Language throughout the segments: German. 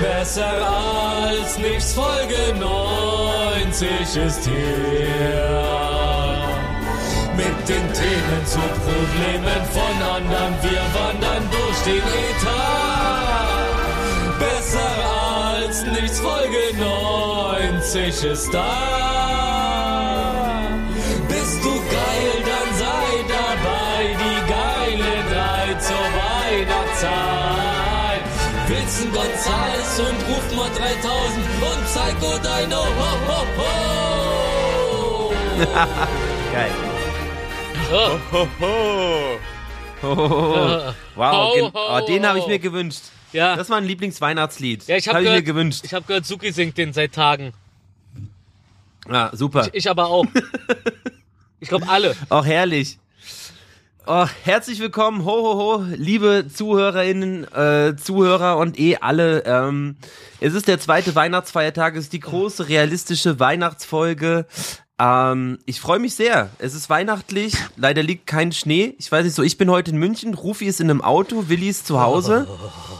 Besser als nichts, Folge 90 ist hier. Mit den Themen zu Problemen von anderen, wir wandern durch den Etat. Besser als nichts, Folge 90 ist da. Bist du geil, dann sei dabei, die geile Drei zur Weihnachtszeit. Wilson Gonzales und Rufmord 3000 und Psycho Dino. Ho, ho, ho. Geil. Oh. Ho, ho. Ho. Wow, Ho, gen- ho, oh, den habe ich ho. mir gewünscht. Ja. Das war ein Lieblingsweihnachtslied. Ja, ich habe hab ich mir gehört, gewünscht. ich habe gehört, Suki singt den seit Tagen. Ja, super. Ich aber auch. Ich glaube alle. Auch herrlich. Oh, herzlich willkommen, ho, ho, ho, liebe Zuhörerinnen, äh, Zuhörer und eh alle. Ähm, es ist der zweite Weihnachtsfeiertag, es ist die große realistische Weihnachtsfolge. Ähm, ich freue mich sehr. Es ist weihnachtlich, leider liegt kein Schnee. Ich weiß nicht so, ich bin heute in München, Rufi ist in einem Auto, Willi ist zu Hause.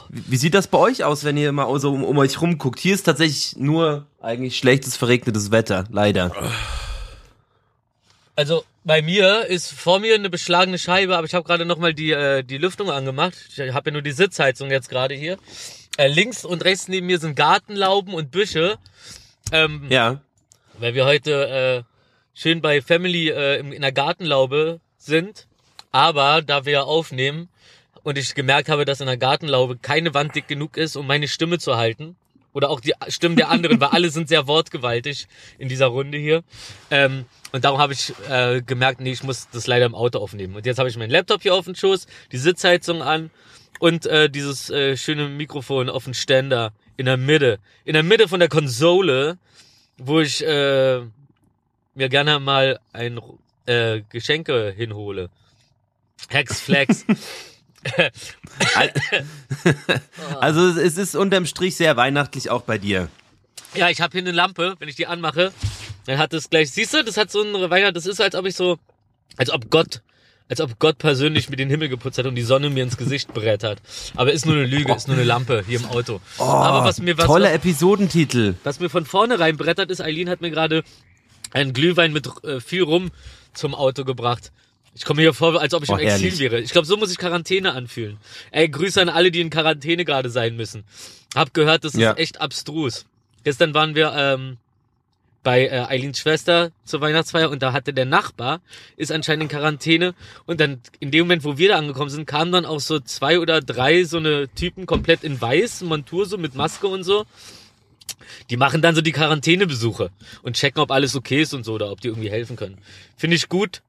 Wie, wie sieht das bei euch aus, wenn ihr mal so um, um euch rumguckt? Hier ist tatsächlich nur eigentlich schlechtes, verregnetes Wetter, leider. Also bei mir ist vor mir eine beschlagene Scheibe, aber ich habe gerade noch mal die äh, die Lüftung angemacht. Ich habe ja nur die Sitzheizung jetzt gerade hier. Äh, links und rechts neben mir sind Gartenlauben und Büsche, ähm, Ja. weil wir heute äh, schön bei Family äh, in, in der Gartenlaube sind. Aber da wir ja aufnehmen und ich gemerkt habe, dass in der Gartenlaube keine Wand dick genug ist, um meine Stimme zu halten. Oder auch die Stimmen der anderen, weil alle sind sehr wortgewaltig in dieser Runde hier. Ähm, und darum habe ich äh, gemerkt, nee, ich muss das leider im Auto aufnehmen. Und jetzt habe ich meinen Laptop hier auf dem Schoß, die Sitzheizung an und äh, dieses äh, schöne Mikrofon auf dem Ständer in der Mitte. In der Mitte von der Konsole, wo ich äh, mir gerne mal ein äh, Geschenke hinhole. Hex Flex. Also es ist unterm Strich sehr weihnachtlich auch bei dir. Ja, ich habe hier eine Lampe, wenn ich die anmache, dann hat es gleich, siehst du, das hat so eine Weihnacht, das ist, als ob ich so, als ob Gott, als ob Gott persönlich mir den Himmel geputzt hat und die Sonne mir ins Gesicht brät hat. Aber ist nur eine Lüge, ist nur eine Lampe hier im Auto. Aber was mir, was, Oh, Toller Episodentitel. was mir von vorne rein brettert, ist, Eileen hat mir gerade einen Glühwein mit äh, viel Rum zum Auto gebracht. Ich komme mir hier vor, als ob ich Oh, im Exil herrlich. wäre. Ich glaube, so muss ich Quarantäne anfühlen. Ey, Grüße an alle, die in Quarantäne gerade sein müssen. Hab gehört, das ist Ja. echt abstrus. Gestern waren wir ähm, bei äh, Eileens Schwester zur Weihnachtsfeier und da hatte der Nachbar, ist anscheinend in Quarantäne und dann in dem Moment, wo wir da angekommen sind, kamen dann auch so zwei oder drei so eine Typen komplett in weiß, Montur so mit Maske und so. Die machen dann so die Quarantänebesuche und checken, ob alles okay ist und so oder ob die irgendwie helfen können. Finde ich gut.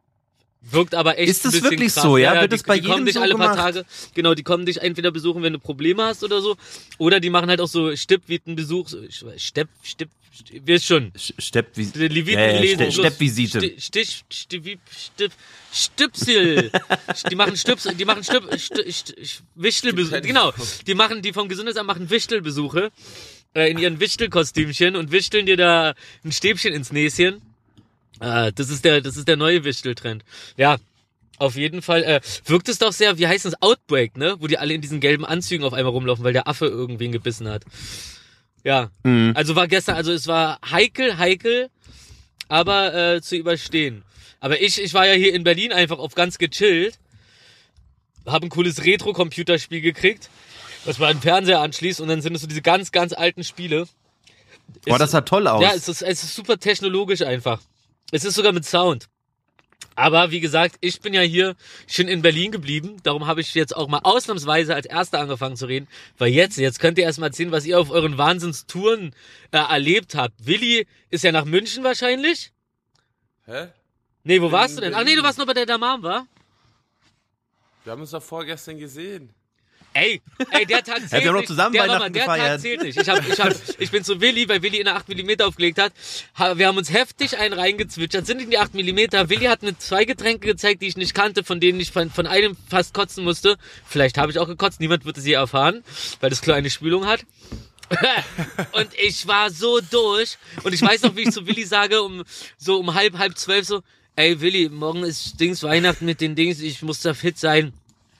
Wirkt aber echt Ist das wirklich krass. so, ja? Wird die, das bei die kommen jedem dich so alle paar gemacht? Tage, genau, die kommen dich entweder besuchen, wenn du Probleme hast oder so, oder die machen halt auch so Stippvitenbesuch, Stepp, Stipp, wirst schon. Sch- Stepp wie Die Leviten ja, ja, Steppvisite. Sti- Stich, Stich, Stipp, Stüpsel. die machen Stüpsel, die machen Stüp, St, St, St, Wichtelbesuche. Genau, die machen, die vom Gesundheitsamt machen Wichtelbesuche äh, in ihren Wichtelkostümchen und wichteln dir da ein Stäbchen ins Näschen. Äh, das ist der, das ist der neue Wichteltrend. Ja. Auf jeden Fall äh, wirkt es doch sehr, wie heißt das, Outbreak, ne? Wo die alle in diesen gelben Anzügen auf einmal rumlaufen, weil der Affe irgendwen gebissen hat. Ja. Mhm. Also war gestern, also es war heikel, heikel, aber äh, zu überstehen. Aber ich, ich war ja hier in Berlin einfach auf ganz gechillt, habe ein cooles Retro-Computerspiel gekriegt, was man an den Fernseher anschließt und dann sind es so diese ganz, ganz alten Spiele. Boah, das sah toll aus. ja, es ist, es ist super technologisch einfach. Es ist sogar mit Sound. Aber wie gesagt, ich bin ja hier schön in Berlin geblieben. Darum habe ich jetzt auch mal ausnahmsweise als Erster angefangen zu reden. Weil jetzt, jetzt könnt ihr erst mal erzählen, was ihr auf euren Wahnsinnstouren äh, erlebt habt. Willi ist ja nach München wahrscheinlich. Hä? Nee, wo In warst du denn? Ach nee, du warst noch bei der Damam, war? Wir haben uns doch vorgestern gesehen. Ey, ey, der Tag zählt wir haben noch nicht. zusammen der, Weihnachten der Tag gefeiert. zählt nicht. Ich, hab, ich, hab, ich bin zu Willi, weil Willi in der 8 mm aufgelegt hat. Ha- Wir haben uns heftig einen reingezwitschert, sind in die 8 mm. Willi hat mir zwei Getränke gezeigt, die ich nicht kannte, von denen ich von, von einem fast kotzen musste. Vielleicht habe ich auch gekotzt, niemand wird es je erfahren, weil das Klo eine Spülung hat. und ich war so durch. Und ich weiß noch, wie ich zu Willi sage, um so um halb, halb zwölf so, ey Willi, morgen ist Dings Weihnachten mit den Dings, ich muss da fit sein.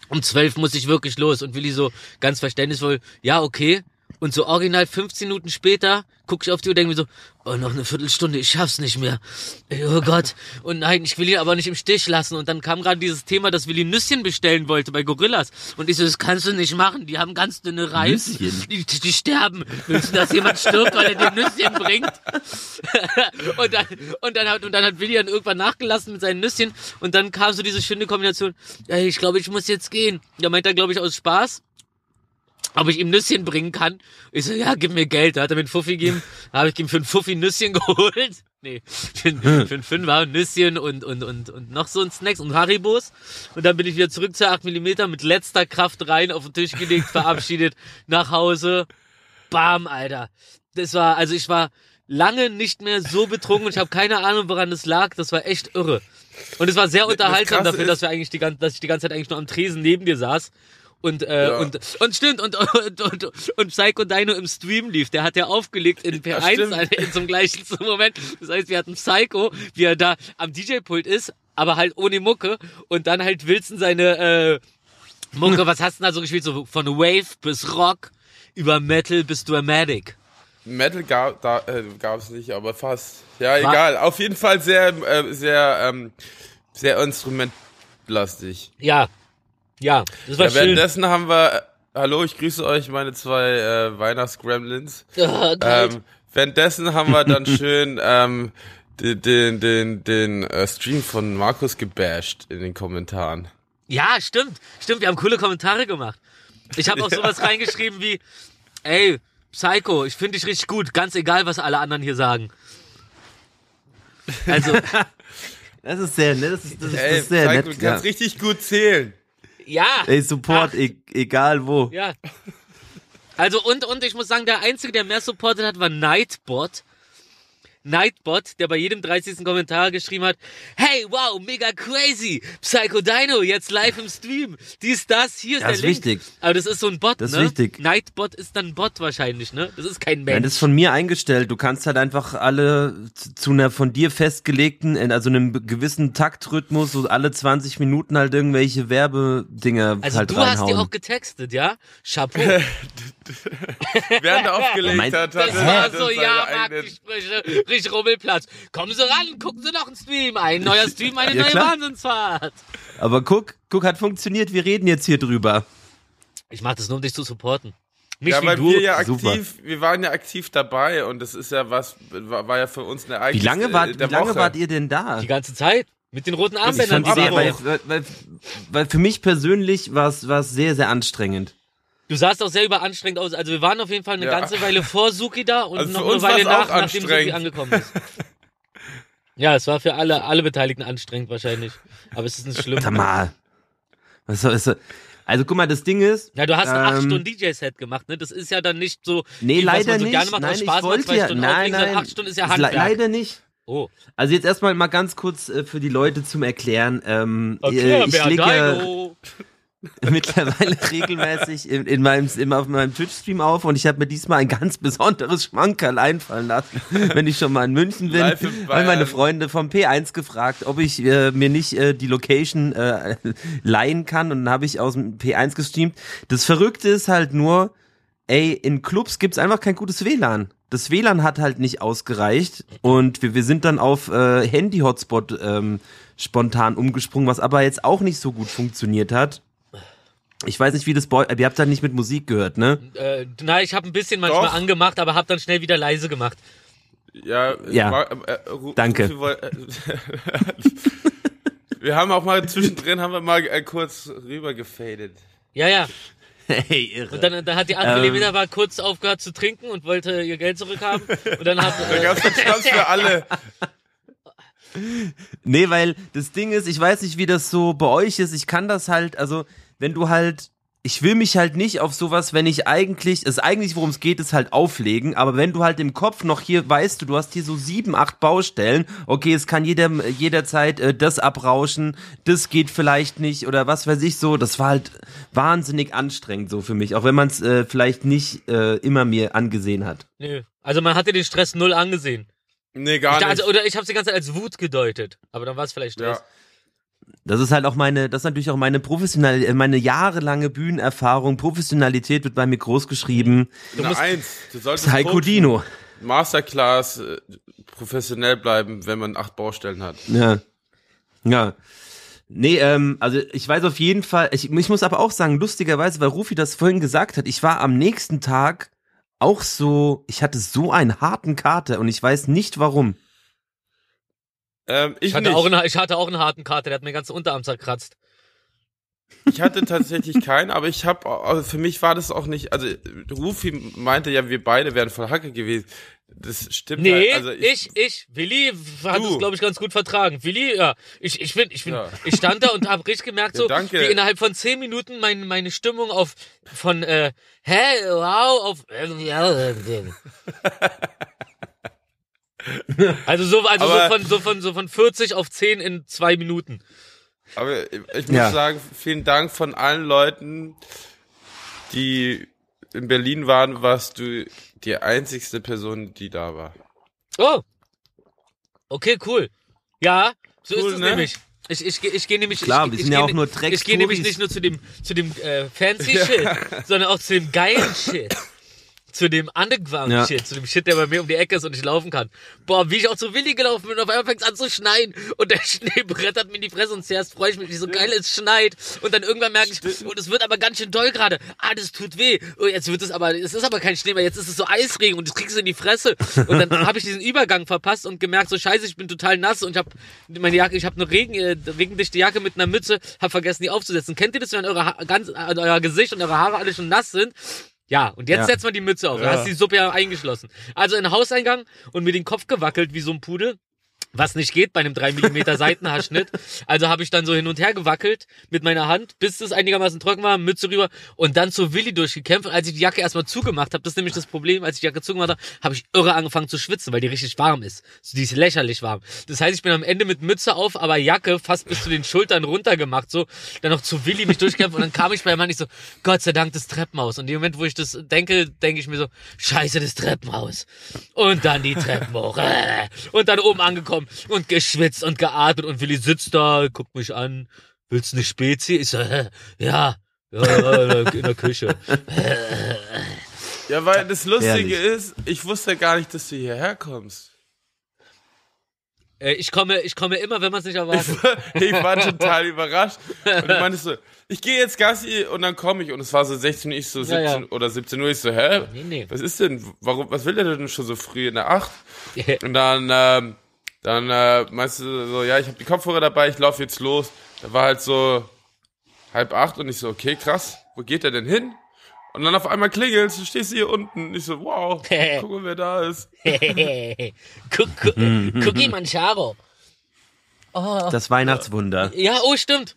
Um zwölf muss ich wirklich los. Und Willi so ganz verständnisvoll, ja, okay. Und so original 15 Minuten später gucke ich auf die Uhr und denke mir so, oh, noch eine Viertelstunde, ich schaff's nicht mehr. Oh Gott. Und nein, ich will ihn aber nicht im Stich lassen. Und dann kam gerade dieses Thema, dass Willi Nüsschen bestellen wollte bei Gorillas. Und ich so, das kannst du nicht machen. Die haben ganz dünne Reifen. Die, die sterben. Willst du, dass jemand stirbt, weil er dir Nüsschen bringt? und, dann, und, dann hat, und dann hat Willi dann irgendwann nachgelassen mit seinen Nüsschen. Und dann kam so diese schöne Kombination, ey, ich glaube, ich muss jetzt gehen. Da meint er, glaube ich, aus Spaß ob ich ihm Nüsschen bringen kann. Ich so, ja, gib mir Geld. Da hat er mir einen Fuffi gegeben. Da habe ich ihm für einen Fuffi Nüsschen geholt. Nee, für, einen- für einen Fünfer Nüsschen und, und, und, und noch so ein Snacks und Haribos. Und dann bin ich wieder zurück zu 8 mm mit letzter Kraft rein, auf den Tisch gelegt, verabschiedet, nach Hause. Bam, Alter. Das war, also ich war lange nicht mehr so betrunken und ich habe keine Ahnung, woran es lag. Das war echt irre. Und es war sehr unterhaltsam Krasse dafür, dass wir eigentlich die ganze, dass ich die ganze Zeit eigentlich nur am Tresen neben dir saß. Und, äh, Ja. und, und stimmt, und, und, und, und Psycho Dino im Stream lief. Der hat ja aufgelegt in P1 stimmt. in zum gleichen Moment. Das heißt, wir hatten Psycho, wie er da am DJ-Pult ist, aber halt ohne Mucke. Und dann halt Wilson seine, äh, Mucke, was hast du denn da so gespielt? So von Wave bis Rock, über Metal bis Dramatic. Metal gab da, äh, gab's nicht, aber fast. Ja, egal. Auf jeden Fall sehr, äh, sehr, ähm, sehr instrumentlastig. Ja. Ja, das war Ja, schön. währenddessen haben wir, äh, hallo, ich grüße euch, meine zwei äh, Weihnachtsgremlins. Geil. Ähm, währenddessen haben wir dann schön ähm, den, den, den, den äh, Stream von Markus gebasht in den Kommentaren. Ja, stimmt. Stimmt, wir haben coole Kommentare gemacht. Ich habe auch sowas reingeschrieben wie, ey, Psycho, ich finde dich richtig gut, ganz egal, was alle anderen hier sagen. Also, Das ist sehr nett. Das ist, das ist, das Ey, ist sehr Psycho, nett. du Ja. kannst richtig gut zählen. Ja. Ey, Support, e egal wo. Ja. Also und und ich muss sagen, der einzige, der mehr supportet hat, war Nightbot. Nightbot, der bei jedem 30. Kommentar geschrieben hat, hey, wow, mega crazy, Psycho Dino, jetzt live im Stream, dies, das, hier ist Ja, der ist Link. wichtig. Aber das ist so ein Bot, Das ist ne? wichtig. Nightbot ist dann Bot wahrscheinlich, ne? Das ist kein Ja, Mensch. das ist von mir eingestellt. Du kannst halt einfach alle zu- einer von dir festgelegten, in- also einem gewissen Taktrhythmus, so alle 20 Minuten halt irgendwelche Werbedinger also halt du hast reinhauen. die auch getextet, ja? Chapeau. Während er aufgelegt Mein- hat, hat Das war so, ja, Marktgespräche, richtig Rummelplatz. Kommen Sie ran, gucken Sie noch einen Stream. Ein neuer Stream, eine Ja, neue klar. Wahnsinnsfahrt. Aber guck, guck, hat funktioniert. Wir reden jetzt hier drüber. Ich mach das nur, um dich zu supporten. Nicht Ja, wie weil du. wir ja Super. aktiv, wir waren ja aktiv dabei und das ist ja was, war, war ja für uns eine Wie Ereignis lange, wart, äh, wie lange Woche. wart ihr denn da? Die ganze Zeit. Mit den roten Ich Armbändern, fand's die sehr, weil, weil, weil, weil für mich persönlich war es war es sehr, sehr anstrengend. Du sahst auch sehr überanstrengend aus. Also wir waren auf jeden Fall eine Ja. ganze Weile vor Suki da und Also noch eine Weile nach, nachdem Suki angekommen ist. Ja, es war für alle, alle Beteiligten anstrengend wahrscheinlich. Aber es ist nicht schlimm. Sag mal. Was soll, ist, also guck mal, das Ding ist, Ja, du hast ein 8 Ähm, Stunden DJ-Set gemacht, ne? Das ist ja dann nicht so, nee, leider man so nicht. gerne macht, nein, ich Spaß mal wollte ja, Stunden nein, nein, 8 Stunden ist ja Ist le- Handwerk. leider nicht. Oh. Also jetzt erstmal mal ganz kurz äh, für die Leute zum Erklären. Ähm, Okay, äh, ich lege ja Dino. mittlerweile regelmäßig in, in meinem, in, auf meinem Twitch-Stream auf und ich habe mir diesmal ein ganz besonderes Schmankerl einfallen lassen, wenn ich schon mal in München bin. Bayern. meine Freunde vom P1 gefragt, ob ich äh, mir nicht äh, die Location äh, leihen kann und dann habe ich aus dem P1 gestreamt. Das Verrückte ist halt nur, ey, in Clubs gibt's einfach kein gutes WLAN. Das WLAN hat halt nicht ausgereicht und wir, wir sind dann auf äh, Handy-Hotspot ähm, spontan umgesprungen, was aber jetzt auch nicht so gut funktioniert hat. Ich weiß nicht, wie das bei euch, ihr habt halt nicht mit Musik gehört, ne? Äh, na, ich habe ein bisschen manchmal Doch. angemacht, aber habe dann schnell wieder leise gemacht. Ja, Ja. Mar- äh, äh, Danke. Äh, wir haben auch mal zwischendrin haben wir mal äh, kurz rüber gefadet. Ja, ja. Hey, irre. Und dann, dann hat die Ähm. Angelina war kurz aufgehört zu trinken und wollte ihr Geld zurückhaben. Und dann hat Da äh, gab's einen Schnaps für alle. Nee, weil das Ding ist, ich weiß nicht, wie das so bei euch ist. Ich kann das halt, also, wenn du halt, ich will mich halt nicht auf sowas, wenn ich eigentlich, es ist eigentlich, worum es geht, ist halt auflegen, aber wenn du halt im Kopf noch hier, weißt du, du hast hier so sieben, acht Baustellen, okay, es kann jeder, jederzeit äh, das abrauschen, das geht vielleicht nicht oder was weiß ich so, das war halt wahnsinnig anstrengend so für mich, auch wenn man es äh, vielleicht nicht äh, immer mir angesehen hat. nö. Also man hatte den Stress null angesehen. Nee, Ich, gar nicht. also, oder ich habe die ganze Zeit als Wut gedeutet. Aber dann war es vielleicht Stress. ja. Das ist halt auch meine, das ist natürlich auch meine professionelle, meine jahrelange Bühnenerfahrung. Professionalität wird bei mir groß geschrieben. Na, musst- eins, du solltest coachen, Dino. Masterclass äh, professionell bleiben, wenn man acht Baustellen hat. Ja. Ja. Nee, ähm, also ich weiß auf jeden Fall, ich, ich muss aber auch sagen, lustigerweise, weil Rufi das vorhin gesagt hat, ich war am nächsten Tag auch so, ich hatte so einen harten Kater und ich weiß nicht warum. Ähm, ich Ich hatte, nicht. auch eine, ich hatte auch einen harten Kater, der hat mir den ganzen Unterarm zerkratzt. Ich hatte tatsächlich keinen, aber ich habe, also für mich war das auch nicht, also Rufi meinte ja, wir beide wären voll Hacke gewesen. Das stimmt Nee, halt, also ich, ich, Willi hat es, glaube ich, ganz gut vertragen. Willi, ja, ich, ich bin, ich bin, Ja. ich stand da und habe richtig gemerkt, Ja, so, danke. wie innerhalb von zehn Minuten mein, meine Stimmung auf, von, äh, hä, wow, auf, also so, also so Aber- von, so von, so von 40 auf 10 in zwei Minuten. Aber ich muss Ja. sagen, vielen Dank von allen Leuten, die in Berlin waren, warst du die einzigste Person, die da war. Oh. Okay, cool. Ja, so Cool, ist es ne? nämlich. Ich, ich, geh- ich gehe nämlich. Klar, ich, wir ich sind ja geh auch ni- nur Ich gehe nämlich nicht nur zu dem, zu dem äh, fancy Shit, sondern auch zu dem geilen Shit. Zu dem underground Ja. Shit, zu dem Shit, der bei mir um die Ecke ist und ich laufen kann. Boah, wie ich auch zu Willi gelaufen bin, auf einmal fängt es an zu schneien und der Schnee brettert mir in die Fresse und zuerst freue ich mich, wie so geil es schneit und dann irgendwann merke ich, und es wird aber ganz schön doll gerade. Ah, das tut weh. Und jetzt wird es aber, es ist aber kein Schnee mehr, jetzt ist es so Eisregen und das kriegst du in die Fresse. Und dann habe ich diesen Übergang verpasst und gemerkt, so scheiße, ich bin total nass und ich habe meine Jacke, ich habe eine Regen, äh, regendichte Jacke mit einer Mütze, habe vergessen, die aufzusetzen. Kennt ihr das, wenn eure ha ganz, äh, euer Gesicht und eure Haare alle schon nass sind? Ja, und jetzt Ja. setzt man die Mütze auf. Da hast du die Suppe ja eingeschlossen. Also in den Hauseingang und mir den Kopf gewackelt wie so ein Pudel. Was nicht geht bei einem 3 mm Seitenhaarschnitt. Also habe ich dann so hin und her gewackelt mit meiner Hand, bis es einigermaßen trocken war, Mütze rüber und dann zu Willi durchgekämpft. Und als ich die Jacke erstmal zugemacht habe, das ist nämlich das Problem, als ich die Jacke zugemacht habe, habe ich irre angefangen zu schwitzen, weil die richtig warm ist. So, Die ist lächerlich warm. Das heißt, ich bin am Ende mit Mütze auf, aber Jacke fast bis zu den Schultern runter gemacht, so. Dann noch zu Willi mich durchkämpft und dann kam ich bei ihm an, ich so, Gott sei Dank das Treppenhaus. Und dem Moment, wo ich das denke, denke ich mir so, scheiße, das Treppenhaus. Und dann die Treppen hoch. Und dann oben angekommen und geschwitzt und geatmet und Willi sitzt da, guckt mich an, willst du eine Spezi? Ich so, äh, ja, ja, in der Küche. Ja, weil das Lustige Ehrlich. ist, ich wusste gar nicht, dass du hierher kommst. Äh, Ich komme, ich komme immer, wenn man es nicht erwartet. Ich war total überrascht. Und du meintest so, ich gehe jetzt Gassi und dann komme ich. Und es war so 16 Uhr, ich so 17 Ja, ja. oder 17 Uhr. Ich so, hä? Nee, nee. Was ist denn? Warum, was will der denn schon so früh in der 8? Und dann, ähm, dann äh, meinst du so, ja, ich habe die Kopfhörer dabei, ich laufe jetzt los. Da war halt so halb acht und ich so, okay, krass, wo geht der denn hin? Und dann auf einmal klingelt, du stehst hier unten. Ich so, wow, guck mal, wer da ist. Guck, guck, Cookie Mancharo. Oh, Das Weihnachtswunder. ja, oh, stimmt.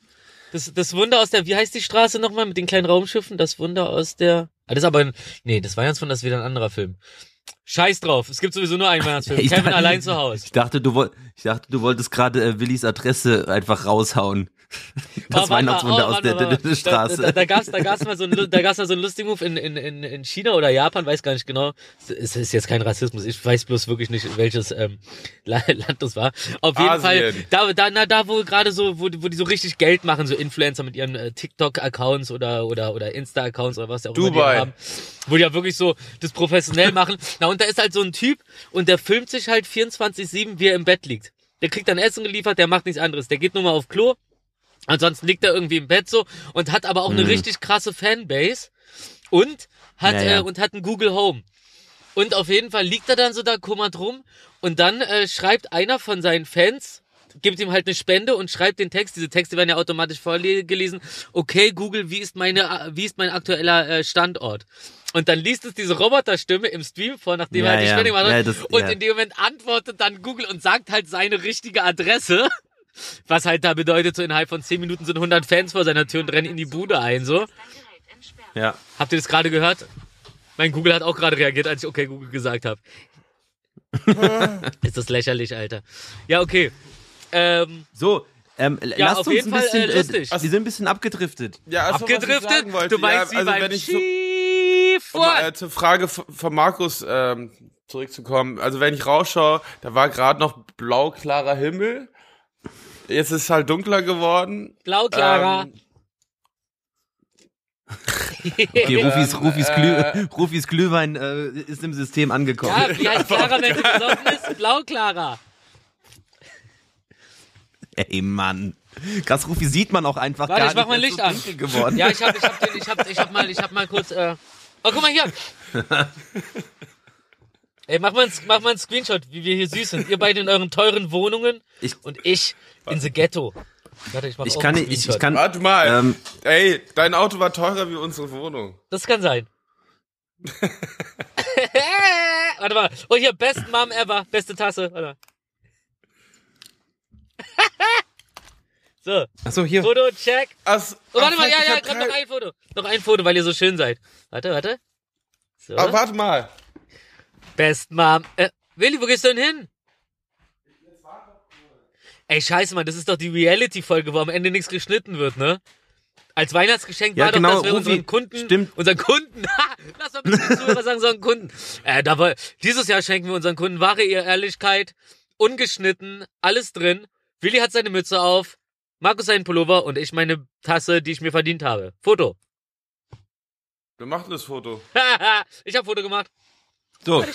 Das, das Wunder aus der, wie heißt die Straße nochmal mit den kleinen Raumschiffen? Das Wunder aus der. Ah, das ist aber ein. Nee, das Weihnachtswunder ist wieder ein anderer Film. Scheiß drauf. Es gibt sowieso nur einen Weihnachtsfilm. Ich Kevin dachte- allein zu Hause. Ich dachte, du, woll, ich dachte, du wolltest gerade äh, Willis Adresse einfach raushauen. Das Oh, Weihnachtswunder oh, aus der, der, der Straße. Da, da, da gab's, da gab's mal so da gab's mal so einen lustigen Move in, in, in, in China oder Japan, weiß gar nicht genau. Es ist jetzt kein Rassismus. Ich weiß bloß wirklich nicht, welches ähm, La- Land das war. Auf jeden Asien. Fall, da, da, na, da wo gerade so, wo, wo die so richtig Geld machen, so Influencer mit ihren äh, TikTok-Accounts oder oder oder Insta-Accounts oder was auch immer die Dubai. haben, wo die ja wirklich so das professionell machen. Na und da ist halt so ein Typ und der filmt sich halt 24/7, wie er im Bett liegt. Der kriegt dann Essen geliefert, der macht nichts anderes. Der geht nur mal auf Klo, Ansonsten liegt er irgendwie im Bett so und hat aber auch eine richtig krasse Fanbase und hat Ja, ja. Äh, und hat ein Google Home. Und auf jeden Fall liegt er dann so da kummert rum und dann äh, schreibt einer von seinen Fans gibt ihm halt eine Spende und schreibt den Text. Diese Texte werden ja automatisch vorgelesen. Okay, Google, wie ist meine, wie ist mein aktueller äh, Standort? Und dann liest es diese Roboterstimme im Stream vor, nachdem Ja, er halt die ja. Spende gemacht hat. Ja, das- und in dem Moment antwortet dann Google und sagt halt seine richtige Adresse. Was halt da bedeutet, so innerhalb von 10 Minuten sind 100 Fans vor seiner Tür und rennen in die Bude ein, so. ja. Habt ihr das gerade gehört? Mein Google hat auch gerade reagiert, als ich okay Google gesagt habe. ist das lächerlich, Alter. Ja, okay. Ähm, So, ähm, Ja, lasst auf uns jeden ein Fall, bisschen, äh, lustig. wir sind ein bisschen abgedriftet. Ja, also, abgedriftet? Du meinst ja, also wie beim wenn ich so, um, äh, zur Frage von von Markus ähm, zurückzukommen. Also wenn ich rausschaue, da war gerade noch blau-klarer Himmel. Jetzt ist es halt dunkler geworden. Blau, Clara. Ähm, Okay, Rufis, Rufis, äh, Glüh, Rufis Glühwein äh, ist im System angekommen. ja, wie heißt Clara, wenn sie besoffen ist? Blau, Clara. Ey, Mann. Krass, Rufi sieht man auch einfach Warte, gar ich mach nicht. mein Licht so an. geworden. Ja, ich hab, ich hab, den, ich hab, ich hab mal, ich hab mal kurz, äh, oh, guck mal hier. Ey, mach mal, ein, mach mal einen Screenshot, wie wir hier süß sind. Ihr beide in euren teuren Wohnungen Ich- und ich in the Ghetto. Warte, ich mach Ich auch kann ich, Screenshot. ich kann, Warte mal. ähm, Ey, dein Auto war teurer wie unsere Wohnung. Das kann sein. Warte mal. Oh, hier, best Mom ever. Beste Tasse. Warte mal. so, achso, hier. Foto, check. Ach, Oh, warte mal, ja, ich ja, hab komm, noch ein Foto. Noch ein Foto, weil ihr so schön seid. Warte, warte. So. Ah, warte mal. Best Mom. Äh, Willi, wo gehst du denn hin? Ey, scheiße, Mann, das ist doch die Reality-Folge, wo am Ende nichts geschnitten wird, ne? Als Weihnachtsgeschenk Ja, war genau, doch, dass wir Rufi, unseren Kunden, stimmt. unseren Kunden, lass mal ein bisschen Zuhörer sagen, unseren Kunden. Äh, da war, dieses Jahr schenken wir unseren Kunden wahre Ehrlichkeit, ungeschnitten, alles drin. Willi hat seine Mütze auf, Markus seinen Pullover und ich meine Tasse, die ich mir verdient habe. Foto. Wir machen das Foto. ich habe Foto gemacht. So,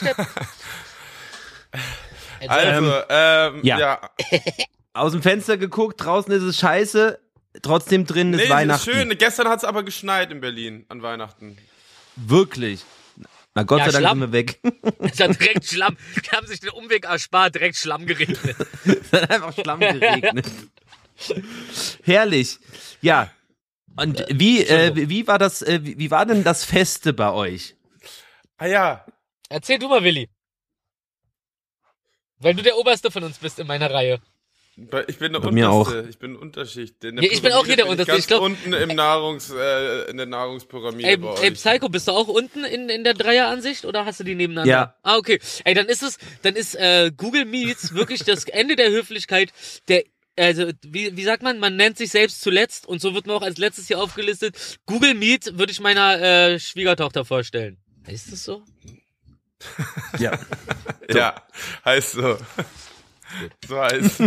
Also, ähm, ja. ja. aus dem Fenster geguckt, draußen ist es scheiße, trotzdem drin ist Nee, Weihnachten. ist schön. Gestern hat's aber geschneit in Berlin an Weihnachten. Wirklich. Na Gott Ja, sei Dank Schlamm. sind wir weg. Es hat direkt Schlamm. Die haben sich den Umweg erspart, direkt Schlamm geregnet. es hat einfach Schlamm geregnet. Herrlich. Ja. Und wie, äh, wie war das, äh, wie war denn das Feste bei euch? Ah ja. Erzähl du mal, Willi. Weil du der Oberste von uns bist in meiner Reihe. Ich bin der Bei mir Unterste. Ich bin Unterschicht. Ja, ich bin auch hier der. Ganz Ich glaub- unten im Nahrungs, äh, in der Nahrungspyramide Ey, bei ey, euch. Psycho, bist du auch unten in, in der Dreieransicht oder hast du die nebeneinander? Ja. Ah, okay. Ey, dann ist es, dann ist äh, Google Meets wirklich das Ende der Höflichkeit, der also wie, wie sagt man, man nennt sich selbst zuletzt und so wird man auch als letztes hier aufgelistet. Google Meet würde ich meiner äh, Schwiegertochter vorstellen. Ist das so? Ja. Ja, heißt so. So heißt.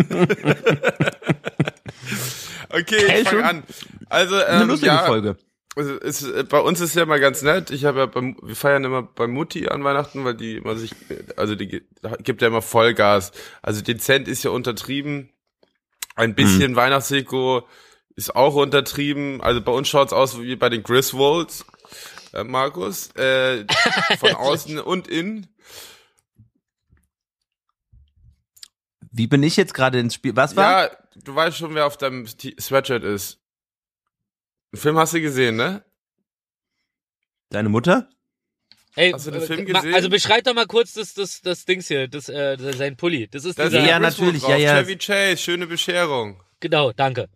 okay, Hey, ich schon fang an. Also, Eine ähm, lustige ja, Folge. Also ist, äh, bei uns ist ja immer ganz nett. Ich habe ja beim, wir feiern immer bei Mutti an Weihnachten, weil die immer sich, also die gibt ja immer Vollgas. Also dezent ist ja untertrieben. Ein bisschen Weihnachtsdeko ist auch untertrieben. Also bei uns schaut's aus wie bei den Griswolds, äh, Markus, äh, von außen und innen. Wie bin ich jetzt gerade ins Spiel? Was war? Ja, du weißt schon, wer auf deinem T- Sweatshirt ist. Den Film hast du gesehen, ne? Deine Mutter? Ey, Hast du den äh, Film ma- gesehen? Also beschreib doch mal kurz das, das, das Dings hier, das, äh, sein Pulli. Das ist Da ist dieser, Ja, natürlich, ja, ja. Chevy Chase, schöne Bescherung. genau, danke.